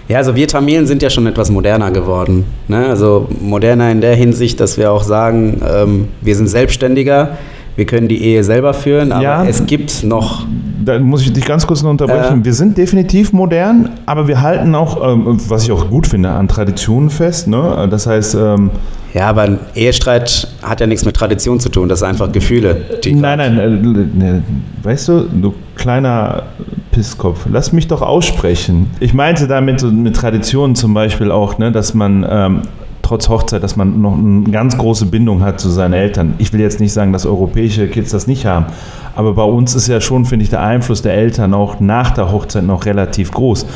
ja, also wir Tamilen sind ja schon etwas moderner geworden. Ne? Also moderner in der Hinsicht, dass wir auch sagen, ähm, wir sind selbstständiger, wir können die Ehe selber führen, aber Ja. es gibt noch Da muss ich dich ganz kurz noch unterbrechen. Äh. wir sind definitiv modern, aber wir halten auch, ähm, was ich auch gut finde, an Traditionen fest. Ne? Das heißt, ähm, Ja, aber ein Ehestreit hat ja nichts mit Tradition zu tun, das sind einfach Gefühle. Nein, nein, äh, ne, weißt du, du kleiner Pisskopf, lass mich doch aussprechen. Ich meinte damit so mit Traditionen zum Beispiel auch, ne, dass man ähm, trotz Hochzeit, dass man noch eine ganz große Bindung hat zu seinen Eltern. Ich will jetzt nicht sagen, dass europäische Kids das nicht haben, aber bei uns ist ja schon, finde ich, der Einfluss der Eltern auch nach der Hochzeit noch relativ groß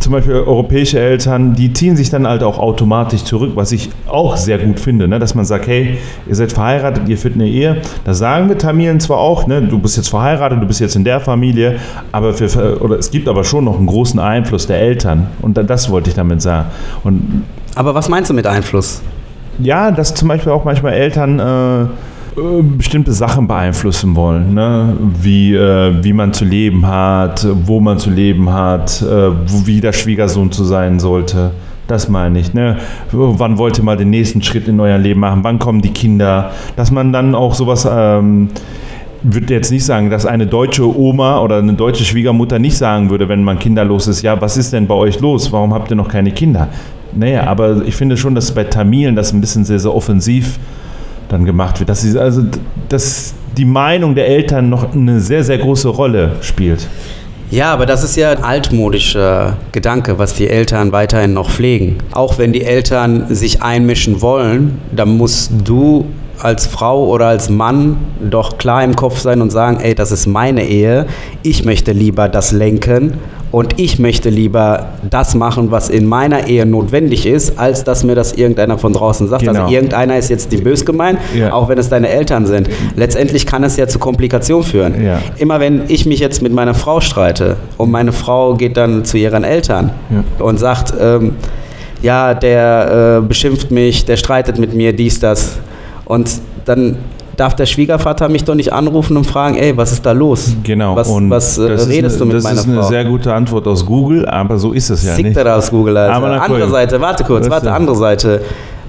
zum Beispiel europäische Eltern, die ziehen sich dann halt auch automatisch zurück, was ich auch sehr gut finde, ne? dass man sagt, hey, ihr seid verheiratet, ihr führt eine Ehe. Das sagen wir Tamilen zwar auch, ne? du bist jetzt verheiratet, du bist jetzt in der Familie, aber für, oder es gibt aber schon noch einen großen Einfluss der Eltern und das wollte ich damit sagen. Und Aber was meinst du mit Einfluss? ja, dass zum Beispiel auch manchmal Eltern äh, bestimmte Sachen beeinflussen wollen, ne? wie, äh, wie man zu leben hat, wo man zu leben hat, äh, wie der Schwiegersohn zu sein sollte. Das meine ich. Ne? Wann wollt ihr mal den nächsten Schritt in euer Leben machen? Wann kommen die Kinder? Dass man dann auch sowas, ähm, würde jetzt nicht sagen, dass eine deutsche Oma oder eine deutsche Schwiegermutter nicht sagen würde, wenn man kinderlos ist, ja, was ist denn bei euch los? Warum habt ihr noch keine Kinder? Naja, aber ich finde schon, dass bei Tamilen das ein bisschen sehr, sehr offensiv dann gemacht wird. Dass, sie, also, dass die Meinung der Eltern noch eine sehr, sehr große Rolle spielt. Ja, aber das ist ja ein altmodischer Gedanke, was die Eltern weiterhin noch pflegen. Auch wenn die Eltern sich einmischen wollen, dann musst du als Frau oder als Mann doch klar im Kopf sein und sagen, ey, das ist meine Ehe, ich möchte lieber das lenken und ich möchte lieber das machen, was in meiner Ehe notwendig ist, als dass mir das irgendeiner von draußen sagt. Genau. Also irgendeiner ist jetzt die bös gemeint, Ja. auch wenn es deine Eltern sind. Letztendlich kann es ja zu Komplikationen führen. Ja. Immer wenn ich mich jetzt mit meiner Frau streite und meine Frau geht dann zu ihren Eltern Ja. und sagt, ähm, ja, der äh, beschimpft mich, der streitet mit mir, dies, das. Und dann darf der Schwiegervater mich doch nicht anrufen und fragen, ey, was ist da los? Genau. Was, und was äh, das redest eine, du mit das meiner ist eine Frau? sehr gute Antwort aus Google, aber so ist es ja Sick nicht. da aus Google, Alter. Aber andere. Seite, warte kurz, warte, andere Seite.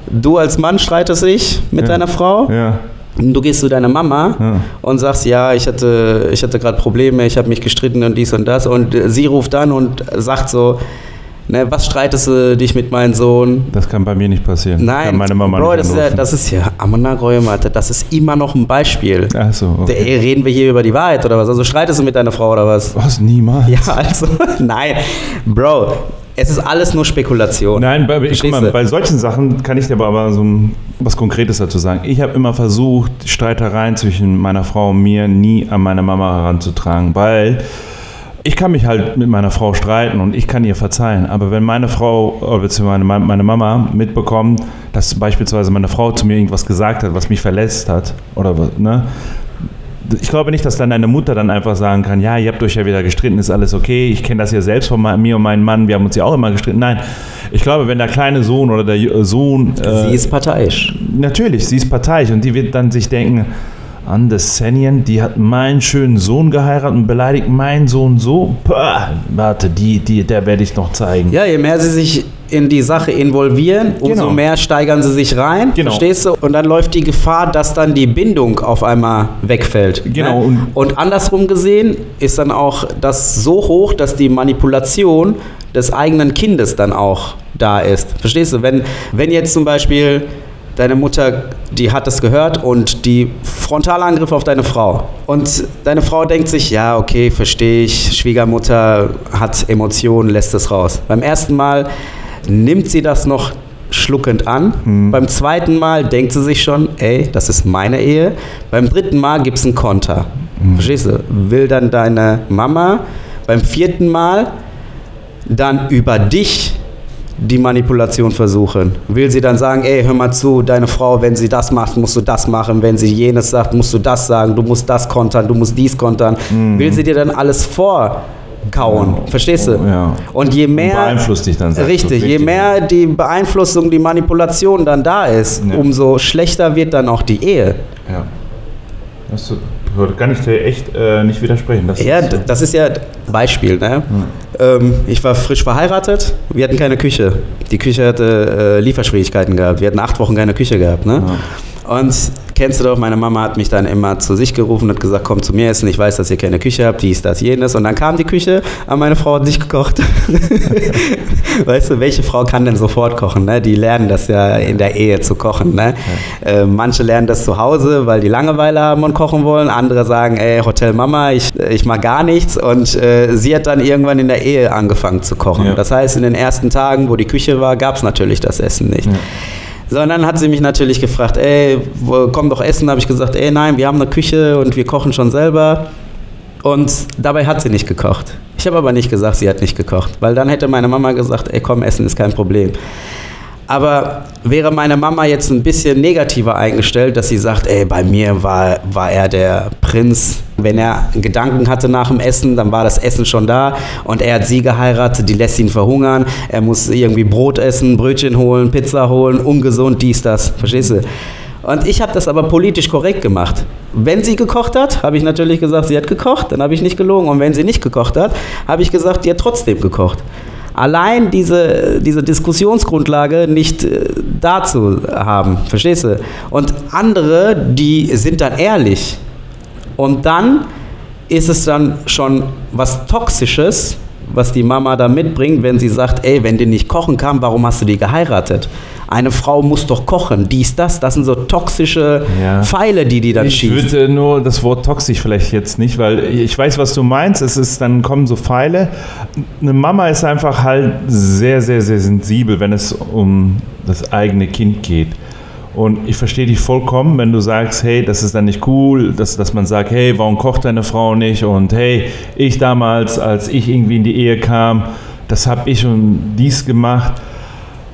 Du als Mann streitest dich mit Ja. deiner Frau? Ja. Du gehst zu deiner Mama Ja. und sagst, ja, ich hatte, ich hatte gerade Probleme, ich habe mich gestritten und dies und das. Und sie ruft an und sagt so, Ne, was streitest du dich mit meinem Sohn? Das kann bei mir nicht passieren. Nein, kann meine Mama Bro, nicht das ist, ja, das ist ja Amanagoyemate, das ist immer noch ein Beispiel. Ach so, okay. Der, reden wir hier über die Wahrheit oder was? Also streitest du mit deiner Frau oder was? Was? Niemals? Ja, also, nein. Bro, es ist alles nur Spekulation. Nein, bei, ich, mal, bei solchen Sachen kann ich dir aber, so was Konkretes dazu sagen. Ich habe immer versucht, Streitereien zwischen meiner Frau und mir nie an meine Mama heranzutragen, weil ich kann mich halt mit meiner Frau streiten und ich kann ihr verzeihen. Aber wenn meine Frau, beziehungsweise meine, meine Mama mitbekommt, dass beispielsweise meine Frau zu mir irgendwas gesagt hat, was mich verletzt hat, oder was, ne? Ich glaube nicht, dass dann deine Mutter dann einfach sagen kann, ja, ihr habt euch ja wieder gestritten, ist alles okay. Ich kenne das ja selbst von me- mir und meinem Mann, wir haben uns ja auch immer gestritten. Nein, ich glaube, wenn der kleine Sohn oder der Sohn, äh, Sie ist parteiisch. natürlich, sie ist parteiisch und die wird dann sich denken, Andessenien, die hat meinen schönen Sohn geheiratet und beleidigt meinen Sohn so. Pah, warte, die, die, der werde ich noch zeigen. Ja, je mehr sie sich in die Sache involvieren, umso Genau. mehr steigern sie sich rein. Genau. Verstehst du? Und dann läuft die Gefahr, dass dann die Bindung auf einmal wegfällt. Genau, Ne? und- Und andersrum gesehen ist dann auch das so hoch, dass die Manipulation des eigenen Kindes dann auch da ist. Verstehst du? Wenn, wenn jetzt zum Beispiel deine Mutter, die hat es gehört und die Frontalangriff auf deine Frau. Und deine Frau denkt sich, ja, okay, verstehe ich, Schwiegermutter hat Emotionen, lässt es raus. Beim ersten Mal nimmt sie das noch schluckend an. Beim zweiten Mal denkt sie sich schon, ey, das ist meine Ehe. Beim dritten Mal gibt es einen Konter. Verstehst du? Will dann deine Mama beim vierten Mal dann über dich die Manipulation versuchen. Will sie dann sagen, ey, hör mal zu, deine Frau, wenn sie das macht, musst du das machen, wenn sie jenes sagt, musst du das sagen, du musst das kontern, du musst dies kontern. Will sie dir dann alles vorkauen, verstehst du? Ja. Und je mehr... beeinflusst dich dann, du, Richtig, je mehr die Beeinflussung, die Manipulation dann da ist, Ja. umso schlechter wird dann auch die Ehe. Ja. Das kann ich dir echt äh, nicht widersprechen. Das Ja, ist, das ist ja Beispiel. Ne? Ähm, ich war frisch verheiratet, wir hatten keine Küche. Die Küche hatte äh, Lieferschwierigkeiten gehabt. Wir hatten acht Wochen keine Küche gehabt. Ne? Und kennst du doch, meine Mama hat mich dann immer zu sich gerufen und hat gesagt, komm zu mir essen, ich weiß, dass ihr keine Küche habt, dies, das, jenes. Und dann kam die Küche, aber meine Frau hat nicht gekocht. weißt du, welche Frau kann denn sofort kochen? Ne? Die lernen das ja in der Ehe zu kochen. Ne? Äh, manche lernen das zu Hause, weil die Langeweile haben und kochen wollen. Andere sagen, ey, Hotel Mama, ich, ich mag gar nichts. Und äh, sie hat dann irgendwann in der Ehe angefangen zu kochen. Ja. Das heißt, in den ersten Tagen, wo die Küche war, gab es natürlich das Essen nicht. So, und dann hat sie mich natürlich gefragt, ey, komm doch essen. Da habe ich gesagt, ey, nein, wir haben eine Küche und wir kochen schon selber. Und dabei hat sie nicht gekocht. Ich habe aber nicht gesagt, sie hat nicht gekocht, weil dann hätte meine Mama gesagt, ey, komm, essen ist kein Problem. Aber wäre meine Mama jetzt ein bisschen negativer eingestellt, dass sie sagt, ey, bei mir war, war er der Prinz. Wenn er Gedanken hatte nach dem Essen, dann war das Essen schon da und er hat sie geheiratet, die lässt ihn verhungern. Er muss irgendwie Brot essen, Brötchen holen, Pizza holen, ungesund, dies, das. Verstehst du? Und ich habe das aber politisch korrekt gemacht. Wenn sie gekocht hat, habe ich natürlich gesagt, sie hat gekocht, dann habe ich nicht gelogen. Und wenn sie nicht gekocht hat, habe ich gesagt, die hat trotzdem gekocht. Allein diese, diese Diskussionsgrundlage nicht äh, dazu haben, verstehst du? Und andere, die sind dann ehrlich. Und dann ist es dann schon was Toxisches, was die Mama da mitbringt, wenn sie sagt, ey, wenn die nicht kochen kann, warum hast du die geheiratet? Eine Frau muss doch kochen, dies, das. Das sind so toxische Ja. Pfeile, die die dann Ich schießt. würde nur das Wort toxisch vielleicht jetzt nicht, weil ich weiß, was du meinst. Es ist, dann kommen so Pfeile. Eine Mama ist einfach halt sehr, sehr, sehr sensibel, wenn es um das eigene Kind geht. Und ich verstehe dich vollkommen, wenn du sagst, hey, das ist dann nicht cool, dass, dass man sagt, hey, warum kocht deine Frau nicht? Und hey, ich damals, als ich irgendwie in die Ehe kam, das habe ich und dies gemacht.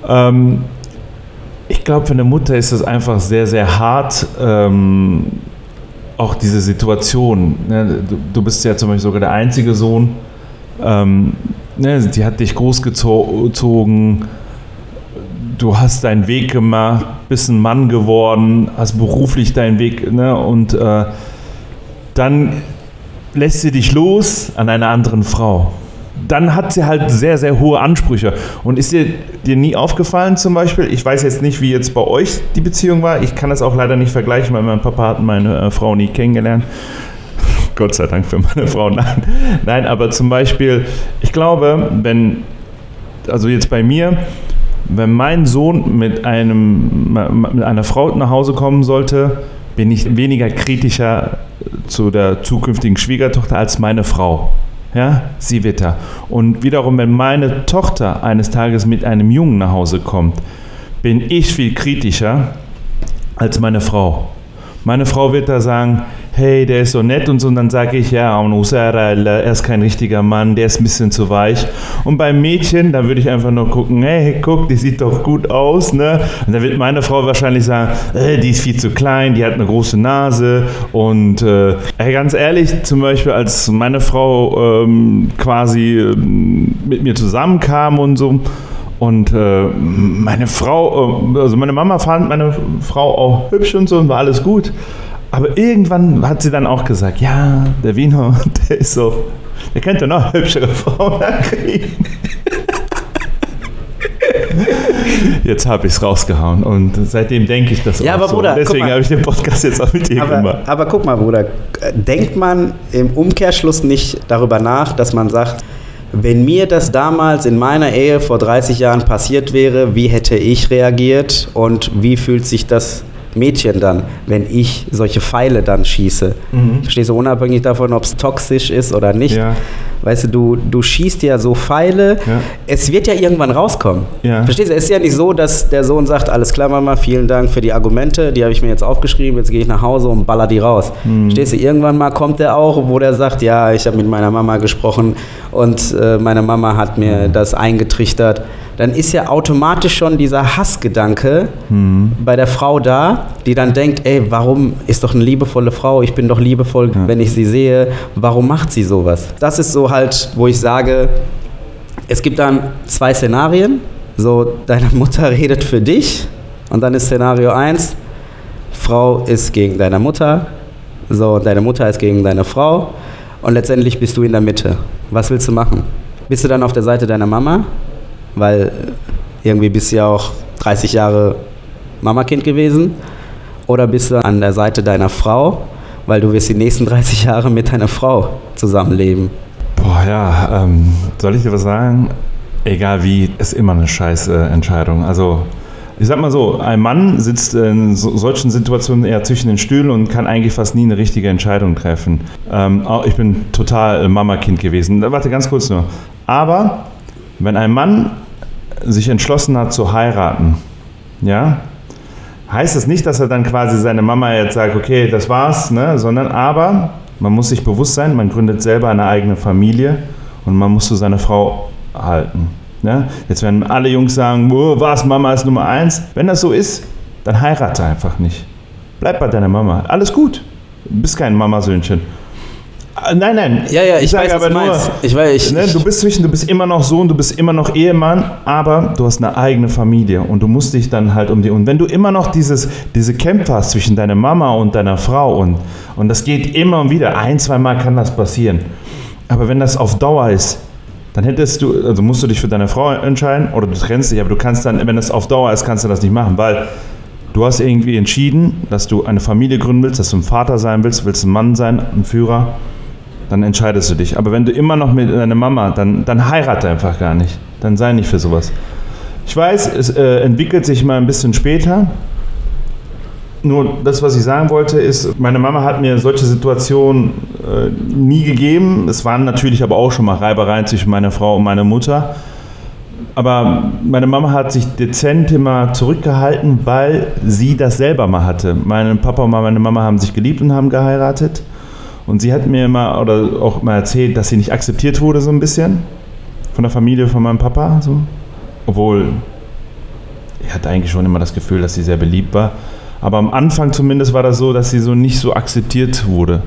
Ähm, ich glaube, für eine Mutter ist es einfach sehr, sehr hart, ähm, auch diese Situation. Ne? Du, du bist ja zum Beispiel sogar der einzige Sohn. Ähm, ne? Die hat dich großgezogen. Du hast deinen Weg gemacht, bist ein Mann geworden, hast beruflich deinen Weg. Ne? Und äh, dann lässt sie dich los an einer anderen Frau. Dann hat sie halt sehr, sehr hohe Ansprüche. Und ist dir, dir nie aufgefallen zum Beispiel, ich weiß jetzt nicht, wie jetzt bei euch die Beziehung war, ich kann das auch leider nicht vergleichen, weil mein Papa hat meine äh, Frau nie kennengelernt. Gott sei Dank für meine Frau, nein. Nein, aber zum Beispiel, ich glaube, wenn also jetzt bei mir, wenn mein Sohn mit, einem, mit einer Frau nach Hause kommen sollte, bin ich weniger kritischer zu der zukünftigen Schwiegertochter als meine Frau. Ja, sie wird da. Und wiederum, wenn meine Tochter eines Tages mit einem Jungen nach Hause kommt, bin ich viel kritischer als meine Frau. Meine Frau wird da sagen, hey, der ist so nett und so. Und dann sage ich, ja, er ist kein richtiger Mann, der ist ein bisschen zu weich. Und beim Mädchen, da würde ich einfach nur gucken, hey, guck, die sieht doch gut aus. Ne? Und dann wird meine Frau wahrscheinlich sagen, äh, die ist viel zu klein, die hat eine große Nase. Und äh, ganz ehrlich, zum Beispiel, als meine Frau ähm, quasi ähm, mit mir zusammenkam und so, und äh, meine Frau, äh, also meine Mama fand meine Frau auch hübsch und so und war alles gut. Aber irgendwann hat sie dann auch gesagt, ja, der Wiener, der ist so, der könnte noch hübschere Frauen kriegen. Jetzt habe ich es rausgehauen und seitdem denke ich das ja, auch aber so. Bruder, Deswegen habe ich den Podcast jetzt auch mit dir aber, gemacht. Aber guck mal, Bruder, denkt man im Umkehrschluss nicht darüber nach, dass man sagt, wenn mir das damals in meiner Ehe vor 30 Jahren passiert wäre, wie hätte ich reagiert und wie fühlt sich das Mädchen dann, wenn ich solche Pfeile dann schieße. Mhm. Verstehst du, unabhängig davon, ob es toxisch ist oder nicht. Ja. Weißt du, du, du schießt ja so Pfeile, ja. es wird ja irgendwann rauskommen. Ja. Verstehst du, es ist ja nicht so, dass der Sohn sagt, alles klar Mama, vielen Dank für die Argumente, die habe ich mir jetzt aufgeschrieben, jetzt gehe ich nach Hause und baller die raus. Mhm. Verstehst du, irgendwann mal kommt der auch, wo der sagt, ja, ich habe mit meiner Mama gesprochen und äh, meine Mama hat mir mhm. das eingetrichtert dann ist ja automatisch schon dieser Hassgedanke mhm. bei der Frau da, die dann denkt, ey, warum ist doch eine liebevolle Frau, ich bin doch liebevoll, ja. wenn ich sie sehe, warum macht sie sowas? Das ist so halt, wo ich sage, es gibt dann zwei Szenarien, so deine Mutter redet für dich und dann ist Szenario 1, Frau ist gegen deine Mutter, so deine Mutter ist gegen deine Frau und letztendlich bist du in der Mitte. Was willst du machen? Bist du dann auf der Seite deiner Mama weil irgendwie bist du ja auch 30 Jahre Mamakind gewesen. Oder bist du an der Seite deiner Frau, weil du wirst die nächsten 30 Jahre mit deiner Frau zusammenleben. Boah, ja, ähm, soll ich dir was sagen? Egal wie, ist immer eine scheiß äh, Entscheidung. Also, ich sag mal so, ein Mann sitzt in so, solchen Situationen eher zwischen den Stühlen und kann eigentlich fast nie eine richtige Entscheidung treffen. Ähm, ich bin total Mamakind gewesen. Warte ganz kurz nur. Aber wenn ein Mann sich entschlossen hat zu heiraten, ja, heißt das nicht, dass er dann quasi seine Mama jetzt sagt, okay, das war's, ne, sondern aber man muss sich bewusst sein, man gründet selber eine eigene Familie und man muss zu seiner Frau halten. Ne? Jetzt werden alle Jungs sagen, oh, was, Mama ist Nummer eins. Wenn das so ist, dann heirate einfach nicht. Bleib bei deiner Mama. Alles gut. Du bist kein Mamasöhnchen. Äh, nein, nein. Ja, ja, ich, ich weiß, aber nur, ich weiß, ich, ne, du bist zwischen, du bist immer noch Sohn, du bist immer noch Ehemann, aber du hast eine eigene Familie und du musst dich dann halt um die. Und wenn du immer noch dieses, diese Kämpfe hast zwischen deiner Mama und deiner Frau und, und das geht immer und wieder, ein, zwei Mal kann das passieren. Aber wenn das auf Dauer ist, dann hättest du, also musst du dich für deine Frau entscheiden oder du trennst dich, aber du kannst dann, wenn das auf Dauer ist, kannst du das nicht machen, weil du hast irgendwie entschieden, dass du eine Familie gründen willst, dass du ein Vater sein willst, willst ein Mann sein, ein Führer dann entscheidest du dich. Aber wenn du immer noch mit deiner Mama, dann, dann heirate einfach gar nicht. Dann sei nicht für sowas. Ich weiß, es äh, entwickelt sich mal ein bisschen später. Nur das, was ich sagen wollte, ist, meine Mama hat mir solche Situationen äh, nie gegeben. Es waren natürlich aber auch schon mal Reibereien zwischen meiner Frau und meiner Mutter. Aber meine Mama hat sich dezent immer zurückgehalten, weil sie das selber mal hatte. Mein Papa und meine Mama haben sich geliebt und haben geheiratet. Und sie hat mir immer oder auch mal erzählt, dass sie nicht akzeptiert wurde, so ein bisschen von der Familie von meinem Papa. So. Obwohl, ich hatte eigentlich schon immer das Gefühl, dass sie sehr beliebt war. Aber am Anfang zumindest war das so, dass sie so nicht so akzeptiert wurde.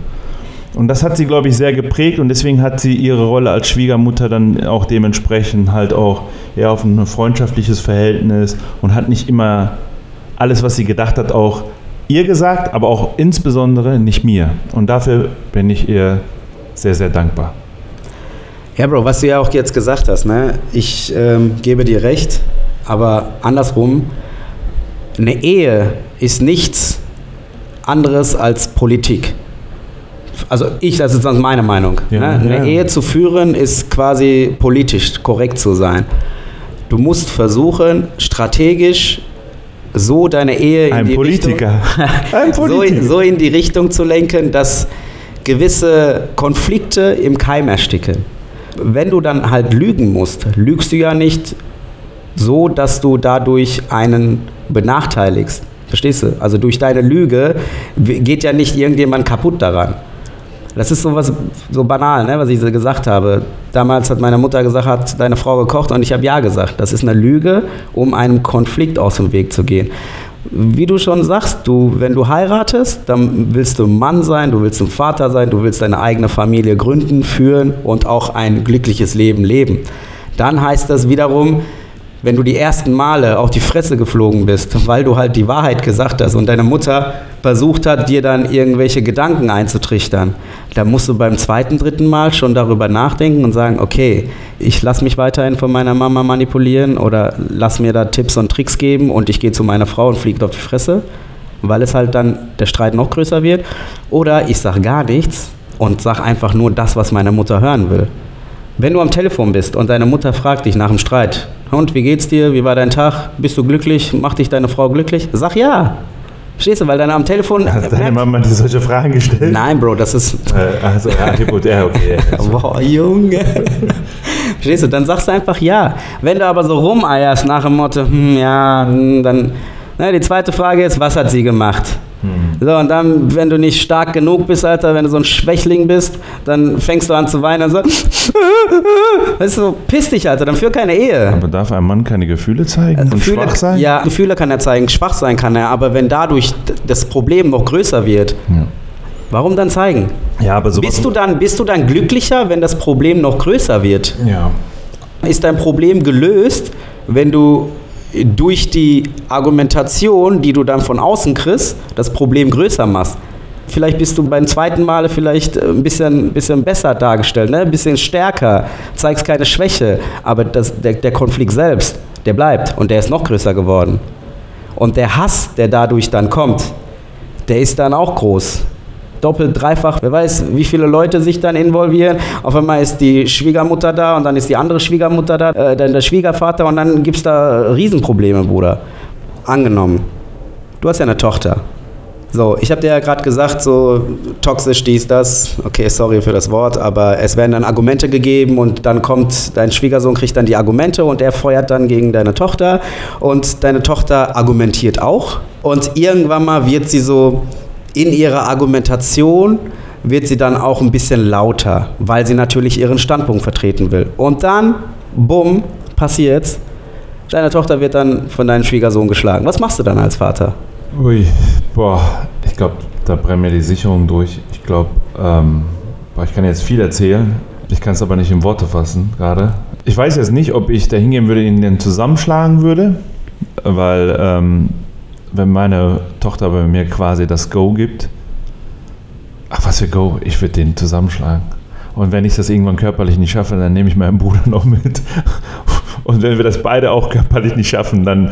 Und das hat sie, glaube ich, sehr geprägt und deswegen hat sie ihre Rolle als Schwiegermutter dann auch dementsprechend halt auch eher auf ein freundschaftliches Verhältnis und hat nicht immer alles, was sie gedacht hat, auch ihr gesagt, aber auch insbesondere nicht mir. Und dafür bin ich ihr sehr, sehr dankbar. Ja, Bro, was du ja auch jetzt gesagt hast, ne? ich ähm, gebe dir recht, aber andersrum, eine Ehe ist nichts anderes als Politik. Also ich, das ist meine Meinung. Ja, ne? Eine ja. Ehe zu führen ist quasi politisch korrekt zu sein. Du musst versuchen, strategisch so deine Ehe in Ein die Politiker. Richtung, Ein so, Politiker. so in die Richtung zu lenken, dass gewisse Konflikte im Keim ersticken. Wenn du dann halt lügen musst, lügst du ja nicht so, dass du dadurch einen benachteiligst. Verstehst du? Also durch deine Lüge geht ja nicht irgendjemand kaputt daran. Das ist sowas so banal, ne, was ich gesagt habe. Damals hat meine Mutter gesagt, hat deine Frau gekocht und ich habe ja gesagt. Das ist eine Lüge, um einem Konflikt aus dem Weg zu gehen. Wie du schon sagst, du, wenn du heiratest, dann willst du Mann sein, du willst ein Vater sein, du willst deine eigene Familie gründen, führen und auch ein glückliches Leben leben. Dann heißt das wiederum, wenn du die ersten Male auf die Fresse geflogen bist, weil du halt die Wahrheit gesagt hast und deine Mutter versucht hat, dir dann irgendwelche Gedanken einzutrichtern, dann musst du beim zweiten, dritten Mal schon darüber nachdenken und sagen, okay, ich lasse mich weiterhin von meiner Mama manipulieren oder lass mir da Tipps und Tricks geben und ich gehe zu meiner Frau und fliege auf die Fresse, weil es halt dann der Streit noch größer wird. Oder ich sage gar nichts und sage einfach nur das, was meine Mutter hören will. Wenn du am Telefon bist und deine Mutter fragt dich nach dem Streit, und wie geht's dir, wie war dein Tag, bist du glücklich, macht dich deine Frau glücklich? Sag ja. Verstehst du, weil dann am Telefon... Hat deine Mama dir solche Fragen gestellt? Nein, Bro, das ist... Äh, also, ja, gut, ja, okay. Boah, Junge. Verstehst du, dann sagst du einfach ja. Wenn du aber so rumeierst nach dem Motto, hm, ja, hm, dann... Na, die zweite Frage ist, was hat sie gemacht? So, und dann, wenn du nicht stark genug bist, Alter, wenn du so ein Schwächling bist, dann fängst du an zu weinen und so. Weißt du, piss dich, Alter, dann führ keine Ehe. Aber darf ein Mann keine Gefühle zeigen und Gefühle, schwach sein? Ja, Gefühle kann er zeigen, schwach sein kann er, aber wenn dadurch das Problem noch größer wird, Ja. warum dann zeigen? Ja, aber sowas. Bist du, dann, bist du dann glücklicher, wenn das Problem noch größer wird? Ja. Ist dein Problem gelöst, wenn du durch die Argumentation, die du dann von außen kriegst, das Problem größer machst? Vielleicht bist du beim zweiten Male vielleicht ein bisschen, bisschen besser dargestellt, ne? ein bisschen stärker, zeigst keine Schwäche, aber das, der, der Konflikt selbst, der bleibt und der ist noch größer geworden. Und der Hass, der dadurch dann kommt, der ist dann auch groß. Doppelt, dreifach, wer weiß, wie viele Leute sich dann involvieren. Auf einmal ist die Schwiegermutter da und dann ist die andere Schwiegermutter da, äh, dann der Schwiegervater und dann gibt es da Riesenprobleme, Bruder. Angenommen, du hast ja eine Tochter. So, ich habe dir ja gerade gesagt, so toxisch dies, das. Okay, sorry für das Wort, aber es werden dann Argumente gegeben und dann kommt dein Schwiegersohn, kriegt dann die Argumente und er feuert dann gegen deine Tochter und deine Tochter argumentiert auch. Und irgendwann mal wird sie so in ihrer Argumentation wird sie dann auch ein bisschen lauter, weil sie natürlich ihren Standpunkt vertreten will. Und dann, bumm, passiert's. Deine Tochter wird dann von deinem Schwiegersohn geschlagen. Was machst du dann als Vater? Ui, boah, ich glaube, da brennen mir die Sicherungen durch. Ich glaube, ähm, ich kann jetzt viel erzählen. Ich kann es aber nicht in Worte fassen gerade. Ich weiß jetzt nicht, ob ich da hingehen würde, ihn dann zusammenschlagen würde, weil ähm, wenn meine Tochter bei mir quasi das Go gibt, ach was für Go, ich würde den zusammenschlagen. Und wenn ich das irgendwann körperlich nicht schaffe, dann nehme ich meinen Bruder noch mit. Und wenn wir das beide auch körperlich nicht schaffen, dann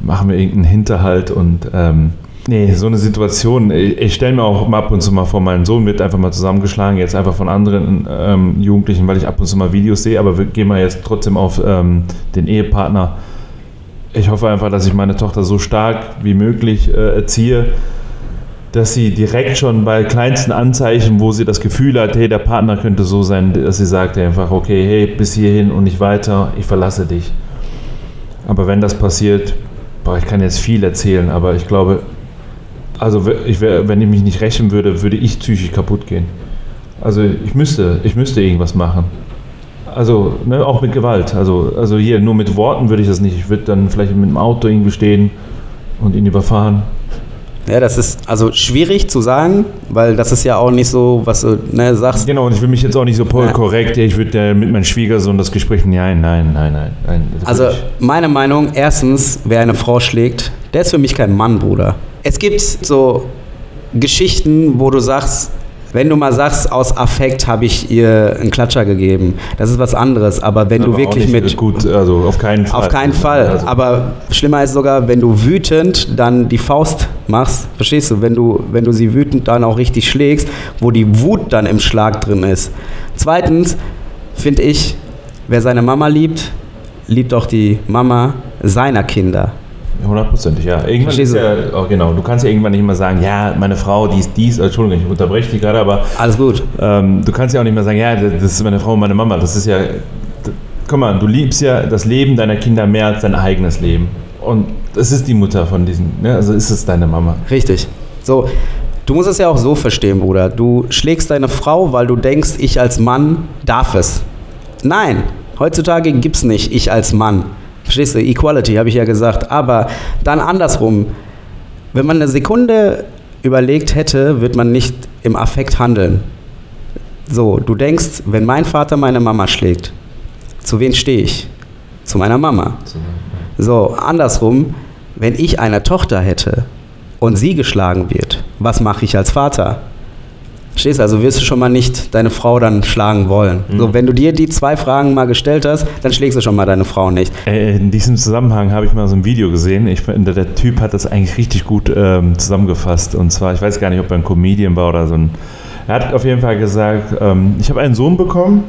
machen wir irgendeinen Hinterhalt und ähm, nee, so eine Situation, ich, ich stelle mir auch mal ab und zu mal vor, mein Sohn wird einfach mal zusammengeschlagen, jetzt einfach von anderen ähm, Jugendlichen, weil ich ab und zu mal Videos sehe, aber wir gehen mal jetzt trotzdem auf ähm, den Ehepartner. Ich hoffe einfach, dass ich meine Tochter so stark wie möglich äh, erziehe, dass sie direkt schon bei kleinsten Anzeichen, wo sie das Gefühl hat, hey, der Partner könnte so sein, dass sie sagt einfach, okay, hey, bis hierhin und nicht weiter, ich verlasse dich. Aber wenn das passiert, boah, ich kann jetzt viel erzählen, aber ich glaube, also ich wär, wenn ich mich nicht rächen würde, würde ich psychisch kaputt gehen. Also ich müsste, ich müsste irgendwas machen. Also ne, auch mit Gewalt. Also, also hier nur mit Worten würde ich das nicht. Ich würde dann vielleicht mit dem Auto irgendwie stehen und ihn überfahren. Ja, das ist also schwierig zu sagen, weil das ist ja auch nicht so, was du ne, sagst. Genau, und ich will mich jetzt auch nicht so korrekt, ich würde ja mit meinem Schwiegersohn das Gespräch, nein, nein, nein, nein, nein. Also ich- meine Meinung, erstens, wer eine Frau schlägt, der ist für mich kein Mann, Bruder. Es gibt so Geschichten, wo du sagst, wenn du mal sagst, aus Affekt habe ich ihr einen Klatscher gegeben, das ist was anderes. Aber wenn aber du wirklich mit Gut, also auf keinen Fall. Auf keinen Fall. Also, Aber schlimmer ist sogar, wenn du wütend dann die Faust machst. Verstehst du? Wenn du, wenn du sie wütend dann auch richtig schlägst, wo die Wut dann im Schlag drin ist. Zweitens finde ich, wer seine Mama liebt, liebt auch die Mama seiner Kinder. Hundertprozentig, ja. Irgendwann ist ja, oh, genau, du kannst ja irgendwann nicht mehr sagen, ja, meine Frau, die ist dies, Entschuldigung, ich unterbreche dich gerade, aber Alles gut. ähm, du kannst ja auch nicht mehr sagen, ja, das ist meine Frau und meine Mama. Das ist ja, guck mal, du liebst ja das Leben deiner Kinder mehr als dein eigenes Leben. Und das ist die Mutter von diesen, ne? also ist es deine Mama. Richtig. So, du musst es ja auch so verstehen, Bruder. Du schlägst deine Frau, weil du denkst, ich als Mann darf es. Nein, heutzutage gibt es nicht ich als Mann. Verstehst du? Equality, habe ich ja gesagt. Aber dann andersrum. Wenn man eine Sekunde überlegt hätte, wird man nicht im Affekt handeln. So, du denkst, wenn mein Vater meine Mama schlägt, zu wen stehe ich? Zu meiner Mama. So, andersrum, wenn ich eine Tochter hätte und sie geschlagen wird, was mache ich als Vater? Verstehst du? Also wirst du schon mal nicht deine Frau dann schlagen wollen. So, wenn du dir die zwei Fragen mal gestellt hast, dann schlägst du schon mal deine Frau nicht. Äh, In diesem Zusammenhang habe ich mal so ein Video gesehen. Ich der Typ hat das eigentlich richtig gut ähm, zusammengefasst. Und zwar, ich weiß gar nicht, ob er ein Comedian war oder so ein. Er hat auf jeden Fall gesagt, ähm, ich habe einen Sohn bekommen.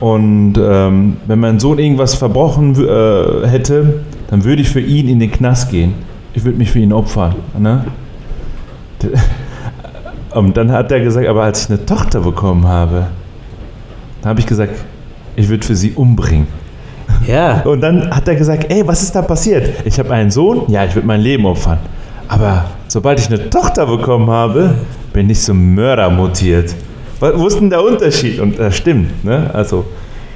Und ähm, wenn mein Sohn irgendwas verbrochen äh, hätte, dann würde ich für ihn in den Knast gehen. Ich würde mich für ihn opfern. Ne? Und dann hat er gesagt, aber als ich eine Tochter bekommen habe, dann habe ich gesagt, ich würde für sie umbringen. Ja. Und dann hat er gesagt, ey, was ist da passiert? Ich habe einen Sohn, ja, ich würde mein Leben opfern. Aber sobald ich eine Tochter bekommen habe, bin ich zum Mörder mutiert. Wo ist denn der Unterschied? Und das stimmt, ne? Also,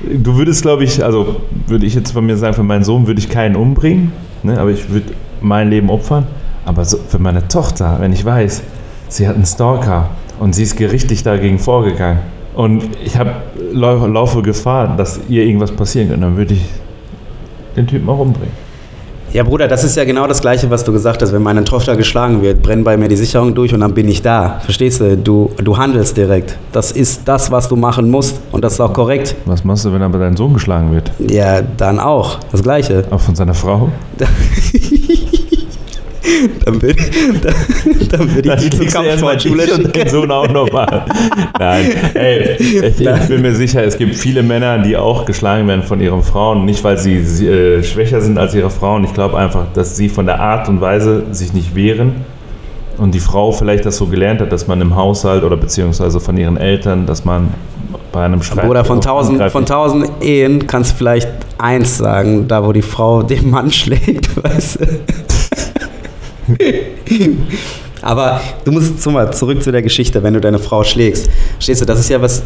du würdest, glaube ich, also würde ich jetzt von mir sagen, für meinen Sohn würde ich keinen umbringen, ne? aber ich würde mein Leben opfern. Aber so für meine Tochter, wenn ich weiß, sie hat einen Stalker und sie ist gerichtlich dagegen vorgegangen und ich habe lau laufe Gefahr, dass ihr irgendwas passieren könnte, dann würde ich den Typen auch umbringen. Ja, Bruder, das ist ja genau das Gleiche, was du gesagt hast. Wenn meine Tochter geschlagen wird, brennt bei mir die Sicherung durch und dann bin ich da. Verstehst du? Du, du handelst direkt. Das ist das, was du machen musst und das ist auch korrekt. Was machst du, wenn aber dein Sohn geschlagen wird? Ja, dann auch. Das Gleiche. Auch von seiner Frau? Dann würde dann, dann würd ich die zur Kampfsportschule und schicken. Sohn auch nochmal. Nein, ey, ich, ich bin mir sicher, es gibt viele Männer, die auch geschlagen werden von ihren Frauen. Nicht, weil sie, sie äh, schwächer sind als ihre Frauen. Ich glaube einfach, dass sie von der Art und Weise sich nicht wehren. Und die Frau vielleicht das so gelernt hat, dass man im Haushalt oder beziehungsweise von ihren Eltern, dass man bei einem Streit. Bruder, von tausend, von tausend Ehen kannst du vielleicht eins sagen, da wo die Frau den Mann schlägt, weißt du. Aber du musst mal zurück zu der Geschichte, wenn du deine Frau schlägst. Stehst du, das ist ja was,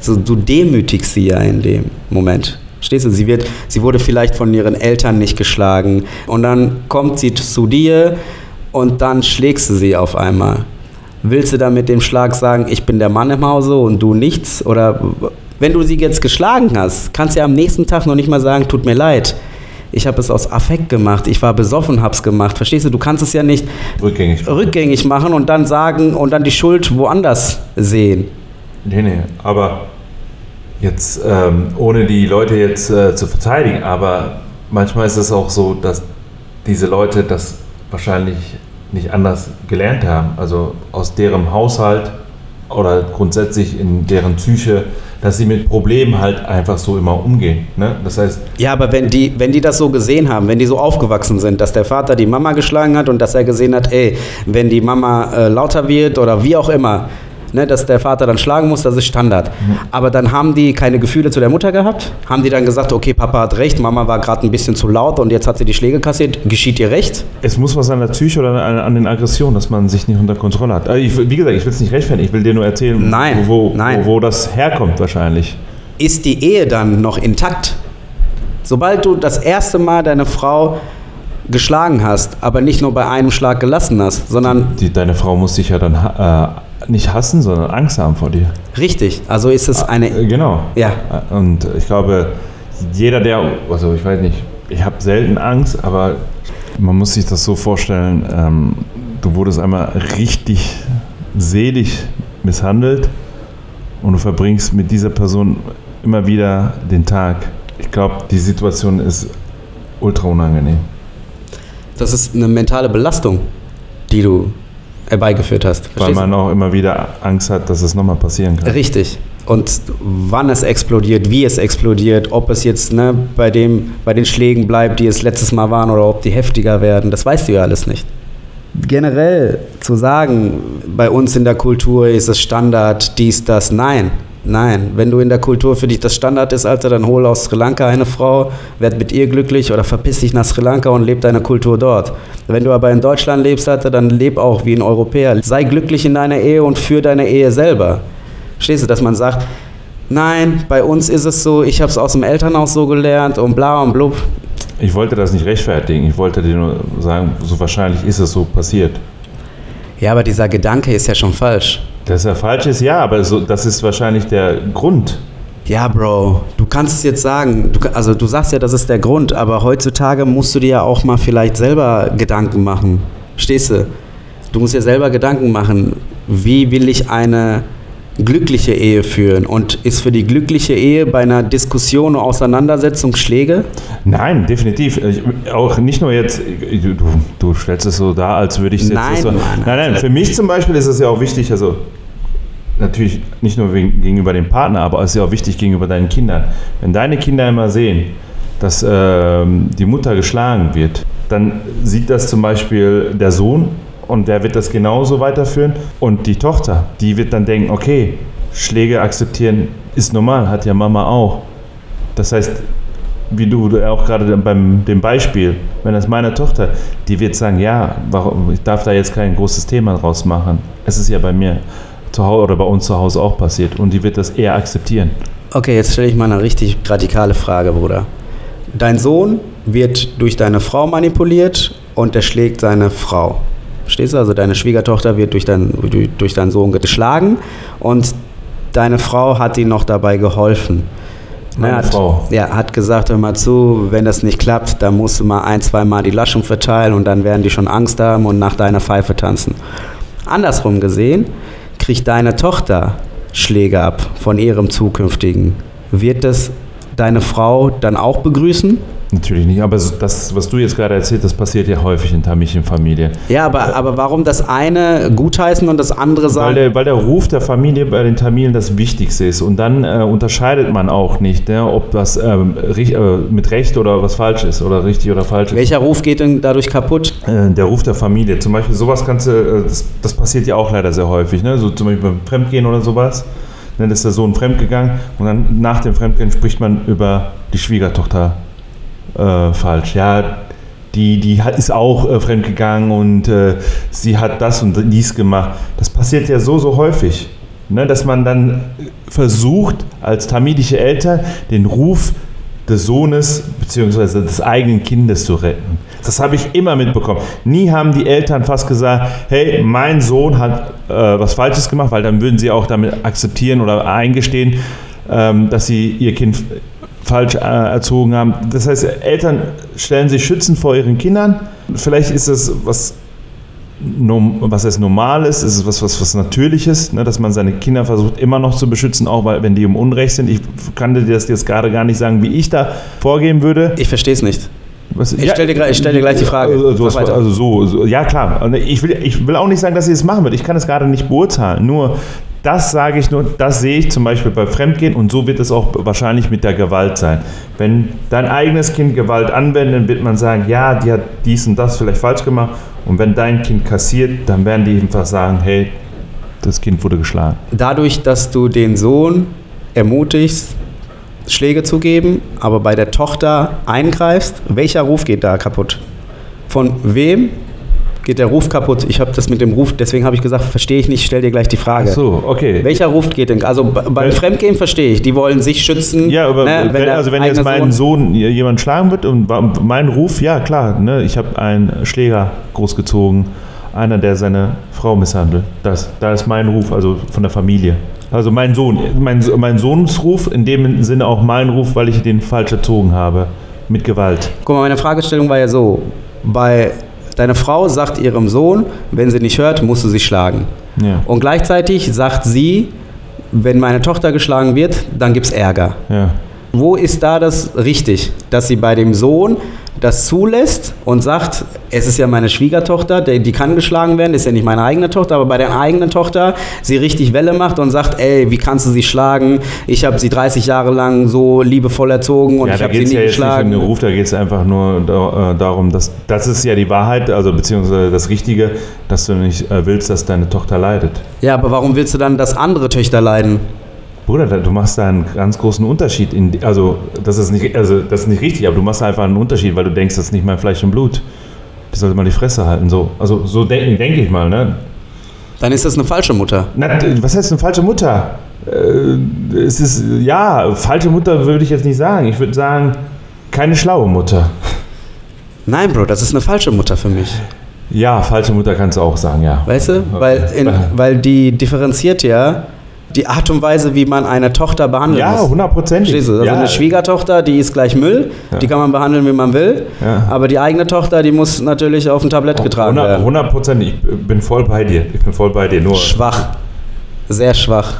so, du demütigst sie ja in dem Moment. Stehst du, sie, wird, sie wurde vielleicht von ihren Eltern nicht geschlagen und dann kommt sie zu dir und dann schlägst du sie auf einmal. Willst du dann mit dem Schlag sagen, ich bin der Mann im Hause und du nichts? Oder wenn du sie jetzt geschlagen hast, kannst du ja am nächsten Tag noch nicht mal sagen, tut mir leid. Ich habe es aus Affekt gemacht, ich war besoffen, hab's gemacht. Verstehst du? Du kannst es ja nicht Rückgängig. rückgängig machen und dann sagen und dann die Schuld woanders sehen. Nee, nee, aber jetzt, ähm, ohne die Leute jetzt äh, zu verteidigen, aber manchmal ist es auch so, dass diese Leute das wahrscheinlich nicht anders gelernt haben. Also aus deren Haushalt oder grundsätzlich in deren Psyche, dass sie mit Problemen halt einfach so immer umgehen. Ne? Das heißt, Ja, aber wenn die, wenn die das so gesehen haben, wenn die so aufgewachsen sind, dass der Vater die Mama geschlagen hat und dass er gesehen hat, ey, wenn die Mama äh, lauter wird oder wie auch immer, ne, dass der Vater dann schlagen muss, das ist Standard. Aber dann haben die keine Gefühle zu der Mutter gehabt, haben die dann gesagt, okay, Papa hat recht, Mama war gerade ein bisschen zu laut und jetzt hat sie die Schläge kassiert, geschieht ihr recht? es muss was an der Psyche oder an, an den Aggressionen, dass man sich nicht unter Kontrolle hat. Also ich, wie gesagt, ich will es nicht rechtfertigen, ich will dir nur erzählen, Nein, wo, wo, nein. Wo, wo das herkommt wahrscheinlich. Ist die Ehe dann noch intakt? Sobald du das erste Mal deine Frau geschlagen hast, aber nicht nur bei einem Schlag gelassen hast, sondern Die, deine Frau muss dich ja dann äh, nicht hassen, sondern Angst haben vor dir. richtig, also ist es Äh, eine... Genau. Ja. Äh, Und ich glaube, jeder, der, also ich weiß nicht, ich habe selten Angst, aber man muss sich das so vorstellen, ähm, du wurdest einmal richtig selig misshandelt und du verbringst mit dieser Person immer wieder den Tag. Ich glaube, die Situation ist ultra unangenehm. Das ist eine mentale Belastung, die du herbeigeführt hast. Weil Verstehst man auch immer wieder Angst hat, dass es nochmal passieren kann. Richtig. und wann es explodiert, wie es explodiert, ob es jetzt ne, bei, dem, bei den Schlägen bleibt, die es letztes Mal waren, oder ob die heftiger werden, das weißt du ja alles nicht. Generell zu sagen, bei uns in der Kultur ist es Standard, dies, das, nein. Nein, wenn du in der Kultur für dich das Standard ist, Alter, dann hol aus Sri Lanka eine Frau, werd mit ihr glücklich oder verpiss dich nach Sri Lanka und leb deine Kultur dort. Wenn du aber in Deutschland lebst, Alter, dann leb auch wie ein Europäer. Sei glücklich in deiner Ehe und für deine Ehe selber. Verstehst du, dass man sagt, nein, bei uns ist es so, ich habe es aus dem Elternhaus so gelernt und bla und blub. Ich wollte das nicht rechtfertigen. Ich wollte dir nur sagen, so wahrscheinlich ist es so passiert. Ja, aber dieser Gedanke ist ja schon falsch. Dass er falsch ist, ja, aber so, das ist wahrscheinlich der Grund. Ja, Bro, du kannst es jetzt sagen. Du, also du sagst ja, das ist der Grund, aber heutzutage musst du dir ja auch mal vielleicht selber Gedanken machen. Stehst du? Du musst dir selber Gedanken machen, wie will ich eine glückliche Ehe führen? Und ist für die glückliche Ehe bei einer Diskussion oder Auseinandersetzung Schläge? Nein, definitiv. Ich, auch nicht nur jetzt, du, du stellst es so dar, als würde ich es jetzt Nein, so. Mann, nein, nein, für mich zum Beispiel ist es ja auch wichtig, also natürlich nicht nur wegen, gegenüber dem Partner, aber es ist ja auch wichtig gegenüber deinen Kindern. Wenn deine Kinder immer sehen, dass ähm, die Mutter geschlagen wird, dann sieht das zum Beispiel der Sohn und der wird das genauso weiterführen. Und die Tochter, die wird dann denken, okay, Schläge akzeptieren ist normal, hat ja Mama auch. Das heißt, wie du auch gerade beim dem Beispiel, wenn das meine Tochter, die wird sagen, ja, warum, ich darf da jetzt kein großes Thema draus machen. Es ist ja bei mir zu Hause oder bei uns zu Hause auch passiert und die wird das eher akzeptieren. Okay, jetzt stelle ich mal eine richtig radikale Frage, Bruder. Dein Sohn wird durch deine Frau manipuliert und er schlägt seine Frau. Verstehst du? Also deine Schwiegertochter wird durch, dein, durch, deinen Sohn geschlagen und deine Frau hat ihm noch dabei geholfen. Meine hat, Frau. Ja, hat gesagt, hör mal zu, wenn das nicht klappt, dann musst du mal ein, zwei Mal die Laschung verteilen und dann werden die schon Angst haben und nach deiner Pfeife tanzen. Andersrum gesehen, kriegt deine Tochter Schläge ab von ihrem zukünftigen. Wird das deine Frau dann auch begrüßen? Natürlich nicht, aber das, was du jetzt gerade erzählt, das passiert ja häufig in Tamilchen-Familie. Ja, aber, aber warum das eine gutheißen und das andere Weil sagen? der, weil der Ruf der Familie bei den Tamilen das Wichtigste ist. Und dann äh, unterscheidet man auch nicht, ne, ob das ähm, äh, mit Recht oder was falsch ist oder richtig oder falsch ist. Welcher Ruf geht denn dadurch kaputt? Äh, der Ruf der Familie. Zum Beispiel sowas kannst du, äh, das, das passiert ja auch leider sehr häufig. Ne? So zum Beispiel beim Fremdgehen oder sowas. Dann ist der Sohn fremdgegangen und dann nach dem Fremdgehen spricht man über die Schwiegertochter äh, falsch. Ja, die, die hat, ist auch äh, fremdgegangen und äh, sie hat das und dies gemacht. Das passiert ja so, so häufig. Ne? Dass man dann versucht, als tamilische Eltern den Ruf des Sohnes bzw. des eigenen Kindes zu retten. Das habe ich immer mitbekommen. Nie haben die Eltern fast gesagt, hey, mein Sohn hat äh, was Falsches gemacht, weil dann würden sie auch damit akzeptieren oder eingestehen, ähm, dass sie ihr Kind falsch äh, erzogen haben. Das heißt, Eltern stellen sich schützend vor ihren Kindern. Vielleicht ist es was, was heißt Normales, ist es was, was, was Natürliches, ne, dass man seine Kinder versucht immer noch zu beschützen, auch weil, wenn die im Unrecht sind. Ich kann dir das jetzt gerade gar nicht sagen, wie ich da vorgehen würde. Ich verstehe es nicht. Was, Ich stell dir gleich- ich stell dir gleich die Frage. Also, Mach also, so, so, ja klar. Ich will, ich will auch nicht sagen, dass sie es machen wird. Ich kann es gerade nicht beurteilen. Nur das sage ich nur, das sehe ich zum Beispiel bei Fremdgehen und so wird es auch wahrscheinlich mit der Gewalt sein. Wenn dein eigenes Kind Gewalt anwendet, wird man sagen, ja, die hat dies und das vielleicht falsch gemacht. Und wenn dein Kind kassiert, dann werden die einfach sagen, hey, das Kind wurde geschlagen. Dadurch, dass du den Sohn ermutigst, Schläge zu geben, aber bei der Tochter eingreifst, welcher Ruf geht da kaputt? Von wem geht der Ruf kaputt? Ich habe das mit dem Ruf, deswegen habe ich gesagt, verstehe ich nicht, stell dir gleich die Frage. So, okay. Welcher Ruf geht denn? Also beim Wel- Fremdgehen verstehe ich, die wollen sich schützen. Ja, aber ne, wenn, also wenn jetzt mein Sohn jemand schlagen wird und mein Ruf, ja klar, ne, ich habe einen Schläger großgezogen, einer, der seine Frau misshandelt. Das, da ist mein Ruf, also von der Familie. Also mein Sohn, mein, mein Sohnsruf, in dem Sinne auch mein Ruf, weil ich den falsch erzogen habe, mit Gewalt. Guck mal, meine Fragestellung war ja so: Bei deine Frau sagt ihrem Sohn, wenn sie nicht hört, musst du sie schlagen. Ja, Und gleichzeitig sagt sie, wenn meine Tochter geschlagen wird, dann gibt es Ärger. ja. Wo ist da das richtig, dass sie bei dem Sohn das zulässt und sagt, es ist ja meine Schwiegertochter, die, kann geschlagen werden, ist ja nicht meine eigene Tochter, aber bei der eigenen Tochter sie richtig Welle macht und sagt, ey, wie kannst du sie schlagen? Ich habe sie 30 Jahre lang so liebevoll erzogen und ja, ich habe sie nie ja jetzt nicht um geschlagen. den Ruf, da geht es einfach nur äh, darum, dass das ist ja die Wahrheit, also beziehungsweise das Richtige, dass du nicht äh, willst, dass deine Tochter leidet. Ja, aber warum willst du dann, dass andere Töchter leiden? Bruder, du machst da einen ganz großen Unterschied. In, also, das ist, nicht, also, das ist nicht richtig, aber du machst da einfach einen Unterschied, weil du denkst, das ist nicht mein Fleisch und Blut. Die sollte mal die Fresse halten. So. Also, so denke denk ich mal. Ne? Dann ist das eine falsche Mutter. Na, was heißt eine falsche Mutter? Äh, es ist, ja, falsche Mutter würde ich jetzt nicht sagen. Ich würde sagen, keine schlaue Mutter. Nein, Bro, das ist eine falsche Mutter für mich. Ja, falsche Mutter kannst du auch sagen, ja. Weißt du? Weil, in, weil die differenziert ja die Art und Weise, wie man eine Tochter behandeln Ja, hundertprozentig. Also ja. eine Schwiegertochter, die ist gleich Müll, Ja. die kann man behandeln, wie man will. Ja. Aber die eigene Tochter, die muss natürlich auf ein Tablett getragen werden. Hundertprozentig. Ich bin voll bei dir. Ich bin voll bei dir. Nur, Schwach. Sehr schwach.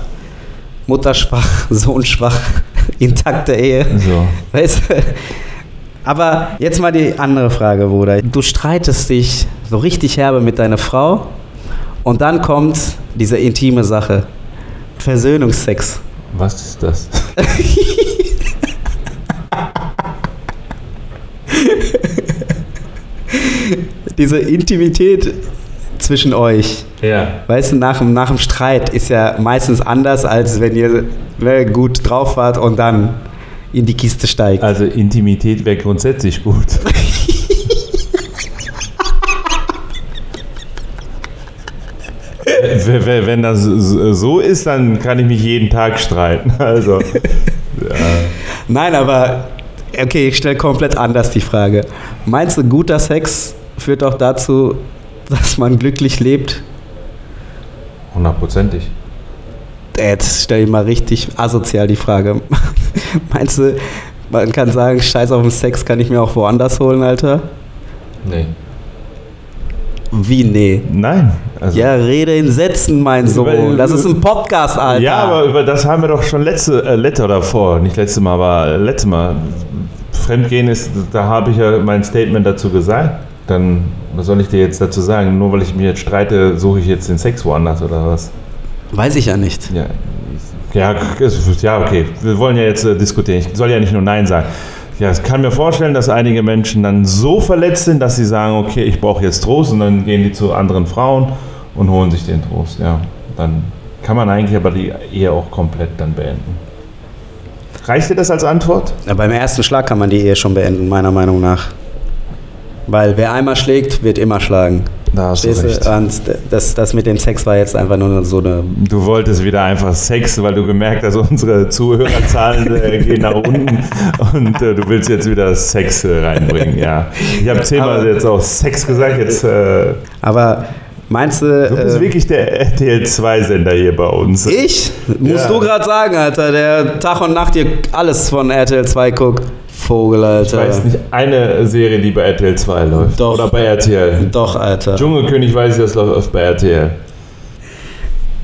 Mutter schwach, Sohn schwach, intakte Ehe. so. Weißt du? Aber jetzt mal die andere Frage, Bruder. Du streitest dich so richtig herbe mit deiner Frau und dann kommt diese intime Sache. Versöhnungsex. Was ist das? Diese Intimität zwischen euch. Ja. Weißt du, nach, dem- nach dem Streit ist ja meistens anders, als wenn ihr ne, gut drauf wart und dann in die Kiste steigt. Also Intimität wäre grundsätzlich gut. Wenn das so ist, dann kann ich mich jeden Tag streiten. Also, Nein, aber okay, ich stelle komplett anders die Frage. Meinst du, guter Sex führt auch dazu, dass man glücklich lebt? hundertprozentig. Äh, Jetzt stelle ich mal richtig asozial die Frage. Meinst du, man kann sagen, scheiß auf den Sex kann ich mir auch woanders holen, Alter? Nee. Wie nee? Nein. Also, Ja, rede in Sätzen, mein Sohn. Das ist ein Podcast, Alter. Ja, aber über das haben wir doch schon letzte, äh, letzte oder vor, nicht letzte Mal, aber äh, letzte Mal. Fremdgehen ist, da habe ich ja mein Statement dazu gesagt. Dann, was soll ich dir jetzt dazu sagen? Nur weil ich mich jetzt streite, suche ich jetzt den Sex woanders oder was? Weiß ich ja nicht. Ja, ja, ja okay. Wir wollen ja jetzt äh, diskutieren. Ich soll ja nicht nur Nein sagen. Ja, ich kann mir vorstellen, dass einige Menschen dann so verletzt sind, dass sie sagen, okay, ich brauche jetzt Trost und dann gehen die zu anderen Frauen und holen sich den Trost. Ja, dann kann man eigentlich aber die Ehe auch komplett dann beenden. Reicht dir das als Antwort? Ja, beim ersten Schlag kann man die Ehe schon beenden, meiner Meinung nach. Weil wer einmal schlägt, wird immer schlagen. Da hast du recht. Und das, das mit dem Sex war jetzt einfach nur so eine. Du wolltest wieder einfach Sex, weil du gemerkt hast, unsere Zuhörerzahlen äh, gehen nach unten und äh, du willst jetzt wieder Sex äh, reinbringen, ja. Ich habe zehnmal jetzt auch Sex gesagt, jetzt äh, Aber meinst du. du bist äh, wirklich der RTL-2-Sender hier bei uns. ich? Musst Ja. du gerade sagen, Alter, der Tag und Nacht hier alles von RTL 2 guckt. Vogel, Ich Alter. weiß nicht, eine Serie, die bei RTL 2 läuft. Doch. Oder bei RTL. Doch, Alter. Dschungelkönig weiß ich, das läuft bei RTL.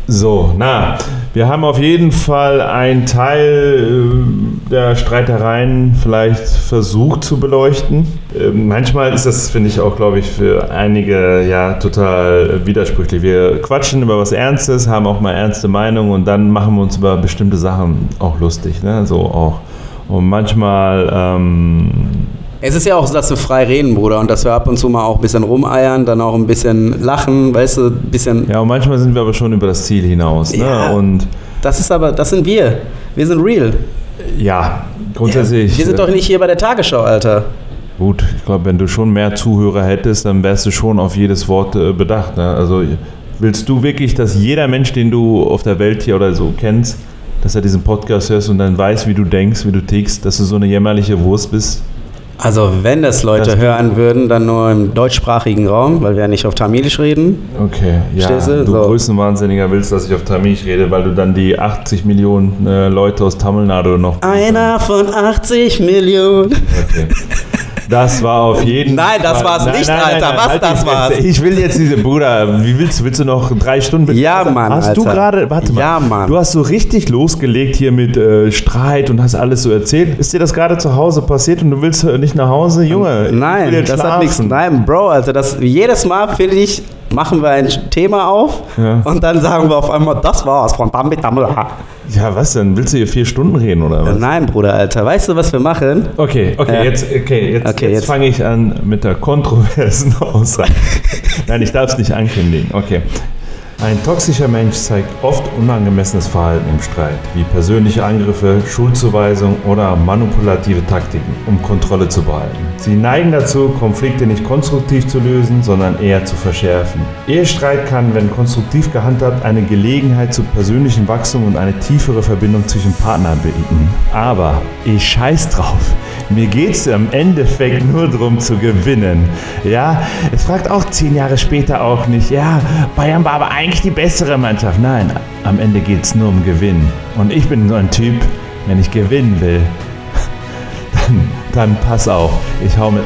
So, na, wir haben auf jeden Fall einen Teil äh, der Streitereien vielleicht versucht zu beleuchten. Äh, Manchmal ist das, finde ich, auch, glaube ich, für einige ja total widersprüchlich. Wir quatschen über was Ernstes, haben auch mal ernste Meinungen und dann machen wir uns über bestimmte Sachen auch lustig, ne? So auch. Und manchmal ähm, Es ist ja auch so, dass wir frei reden, Bruder, und dass wir ab und zu mal auch ein bisschen rumeiern, dann auch ein bisschen lachen, weißt du, ein bisschen. Ja, und manchmal sind wir aber schon über das Ziel hinaus. Ne? Ja. Und Das ist aber, das sind wir. Wir sind real. ja, grundsätzlich. Wir sind doch nicht hier bei der Tagesschau, Alter. Gut, ich glaube, wenn du schon mehr Zuhörer hättest, dann wärst du schon auf jedes Wort äh, bedacht. Ne? Also willst du wirklich, dass jeder Mensch, den du auf der Welt hier oder so kennst, dass er diesen Podcast hörst und dann weiß, wie du denkst, wie du tickst, dass du so eine jämmerliche Wurst bist? Also, wenn das Leute Das- hören würden, dann nur im deutschsprachigen Raum, weil wir ja nicht auf Tamilisch reden. Okay, ja, du, du? So. Größenwahnsinniger willst, dass ich auf Tamilisch rede, weil du dann die 80 Millionen äh, Leute aus Tamil Nadu noch... Einer von 80 Millionen. Okay. Das war auf jeden Nein, das Fall- war's nicht, Alter. Was, halt das war's? Ich will jetzt diese, Bruder, wie willst du, willst du noch drei Stunden mit Ja, Mann, Hast du Alter. gerade, warte mal. Ja, Mann. Du hast so richtig losgelegt hier mit äh, Streit und hast alles so erzählt. Ist dir das gerade zu Hause passiert und du willst äh, nicht nach Hause? Junge, Nein, das hat nichts. schlafen. Nein, Bro, Alter, das jedes Mal finde ich, machen wir ein Thema auf Ja. und dann sagen wir auf einmal, das war's von Damit Damla. Ja, was denn? Willst du hier vier Stunden reden oder was? Nein, Bruder, Alter, weißt du, was wir machen? Okay, okay, Ja. jetzt, okay, jetzt, Okay, jetzt, jetzt. fange ich an mit der kontroversen Aussage. Nein, ich darf es nicht ankündigen. Okay. Ein toxischer Mensch zeigt oft unangemessenes Verhalten im Streit, wie persönliche Angriffe, Schuldzuweisung oder manipulative Taktiken, um Kontrolle zu behalten. Sie neigen dazu, Konflikte nicht konstruktiv zu lösen, sondern eher zu verschärfen. Ehestreit kann, wenn konstruktiv gehandhabt, eine Gelegenheit zu persönlichem Wachstum und eine tiefere Verbindung zwischen Partnern bieten. Aber ich scheiß drauf. Mir geht's am Endeffekt nur darum zu gewinnen. Ja, es fragt auch zehn Jahre später auch nicht, ja, Bayern war aber eigentlich die bessere Mannschaft. Nein, am Ende geht's nur um Gewinnen. Und ich bin so ein Typ, wenn ich gewinnen will, dann, dann pass auf. Ich hau mit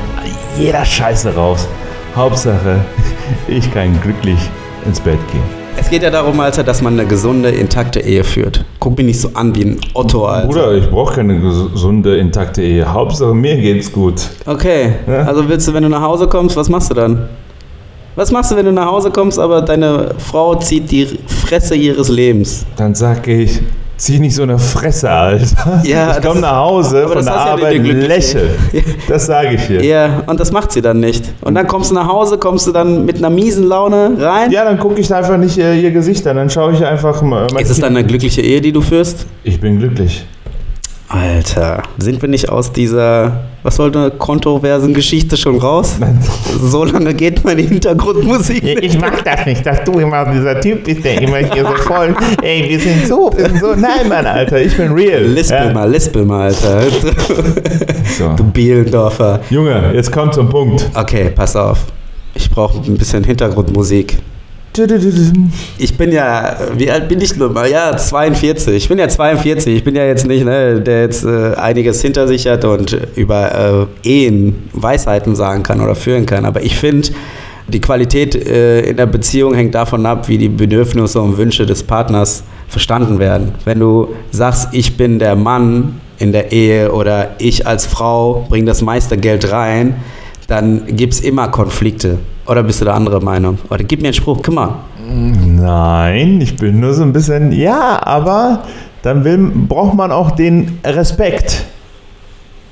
jeder Scheiße raus. Hauptsache, ich kann glücklich ins Bett gehen. Es geht ja darum, Alter, dass man eine gesunde, intakte Ehe führt. Guck mich nicht so an wie ein Otto, Alter. Bruder, ich brauche keine gesunde, intakte Ehe. Hauptsache, mir geht's gut. Okay, Ja. also willst du, wenn du nach Hause kommst, was machst du dann? Was machst du, wenn du nach Hause kommst, aber deine Frau zieht die Fresse ihres Lebens? Dann sag ich, zieh nicht so eine Fresse, Alter. Ja, ich das- komm nach Hause von der ja Arbeit, glückliche- lächel. Das sage ich hier. Ja, und das macht sie dann nicht. Und dann kommst du nach Hause, kommst du dann mit einer miesen Laune rein? Ja, dann gucke ich einfach nicht äh, ihr Gesicht an, dann schaue ich einfach mal. Ist es dann eine glückliche Ehe, die du führst? Ich bin glücklich. Alter, sind wir nicht aus dieser, was sollte eine kontroversen Geschichte schon raus? So lange geht meine Hintergrundmusik. nicht. Ich mag das nicht, dass du immer dieser Typ bist, der immer hier so voll, ey, wir sind so, wir sind so. Nein, Mann, Alter, ich bin real. Lispel Ja. mal, lispel mal, Alter. So. Du Bielendorfer. Junge, jetzt kommt zum Punkt. Okay, pass auf. Ich brauche ein bisschen Hintergrundmusik. Ich bin ja, wie alt bin ich nun mal? Ja, 42. Ich bin ja 42. Ich bin ja jetzt nicht, ne, der jetzt äh, einiges hinter sich hat und über äh, Ehen Weisheiten sagen kann oder führen kann. Aber ich finde, die Qualität äh, in der Beziehung hängt davon ab, wie die Bedürfnisse und Wünsche des Partners verstanden werden. Wenn du sagst, ich bin der Mann in der Ehe oder ich als Frau bringe das meiste Geld rein, dann gibt es immer Konflikte. Oder bist du der andere Meinung? Oder gib mir einen Spruch, guck mal. Nein, ich bin nur so ein bisschen, ja, aber dann will, braucht man auch den Respekt.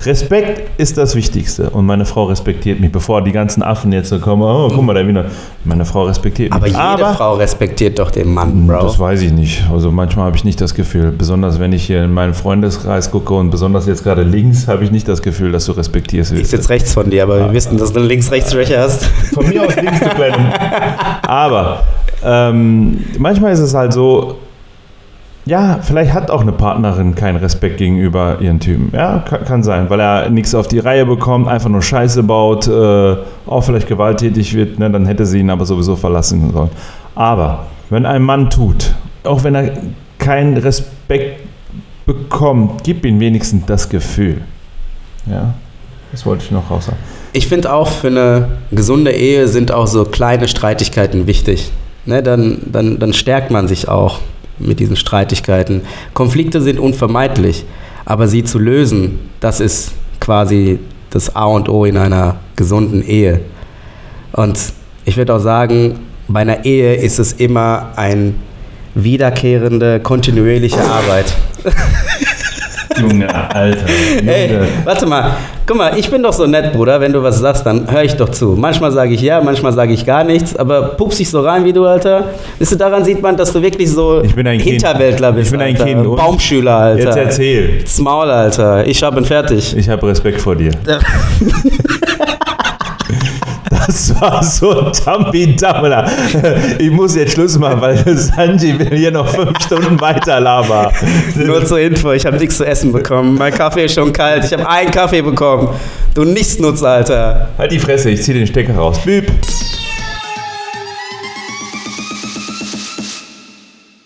Respekt ist das Wichtigste. Und meine Frau respektiert mich, bevor die ganzen Affen jetzt so kommen. Oh, guck mal, der Wiener. Meine Frau respektiert Aber mich. jede Frau respektiert doch den Mann, Bro. Das weiß ich nicht. Also manchmal habe ich nicht das Gefühl, besonders wenn ich hier in meinen Freundeskreis gucke und besonders jetzt gerade links, habe ich nicht das Gefühl, dass du respektierst Ich sitze rechts von dir, aber wir wissen, dass du Links-Rechts-Schwäche hast. Von mir aus links, du Kleine. Aber ähm, manchmal ist es halt so, ja, vielleicht hat auch eine Partnerin keinen Respekt gegenüber ihren Typen. Ja, kann, sein, weil er nichts auf die Reihe bekommt, einfach nur Scheiße baut, äh, auch vielleicht gewalttätig wird, ne, dann hätte sie ihn aber sowieso verlassen sollen. Aber wenn ein Mann tut, auch wenn er keinen Respekt bekommt, gib ihm wenigstens das Gefühl. Ja, das wollte ich noch raus sagen. Ich finde auch, für eine gesunde Ehe sind auch so kleine Streitigkeiten wichtig. Ne, dann, dann, dann stärkt man sich auch mit diesen Streitigkeiten. Konflikte sind unvermeidlich, aber sie zu lösen, das ist quasi das A und O in einer gesunden Ehe. Und ich würde auch sagen, bei einer Ehe ist es immer ein wiederkehrende, kontinuierliche Arbeit. Junge, Alter. Junge. Ey, warte mal. Guck mal, ich bin doch so nett, Bruder. Wenn du was sagst, dann höre ich doch zu. Manchmal sage ich ja, manchmal sage ich gar nichts. Aber pups dich so rein wie du, Alter. Wisst du, daran sieht man, dass du wirklich so Ich bin ein Kind. Hinterwäldler bist. Ich bin ein Alter. Kind, und? Baumschüler, Alter. Jetzt erzähl. Maul, Alter. Ich hab ihn fertig. Ich habe Respekt vor dir. Das war so Dammler. Ich muss jetzt Schluss machen, weil Sanji will hier noch fünf Stunden weiter labern. Nur zur Info, ich habe nichts zu essen bekommen. Mein Kaffee ist schon kalt. Ich habe einen Kaffee bekommen. Du Nichtsnutz, Alter. Halt die Fresse, ich zieh den Stecker raus. Büb.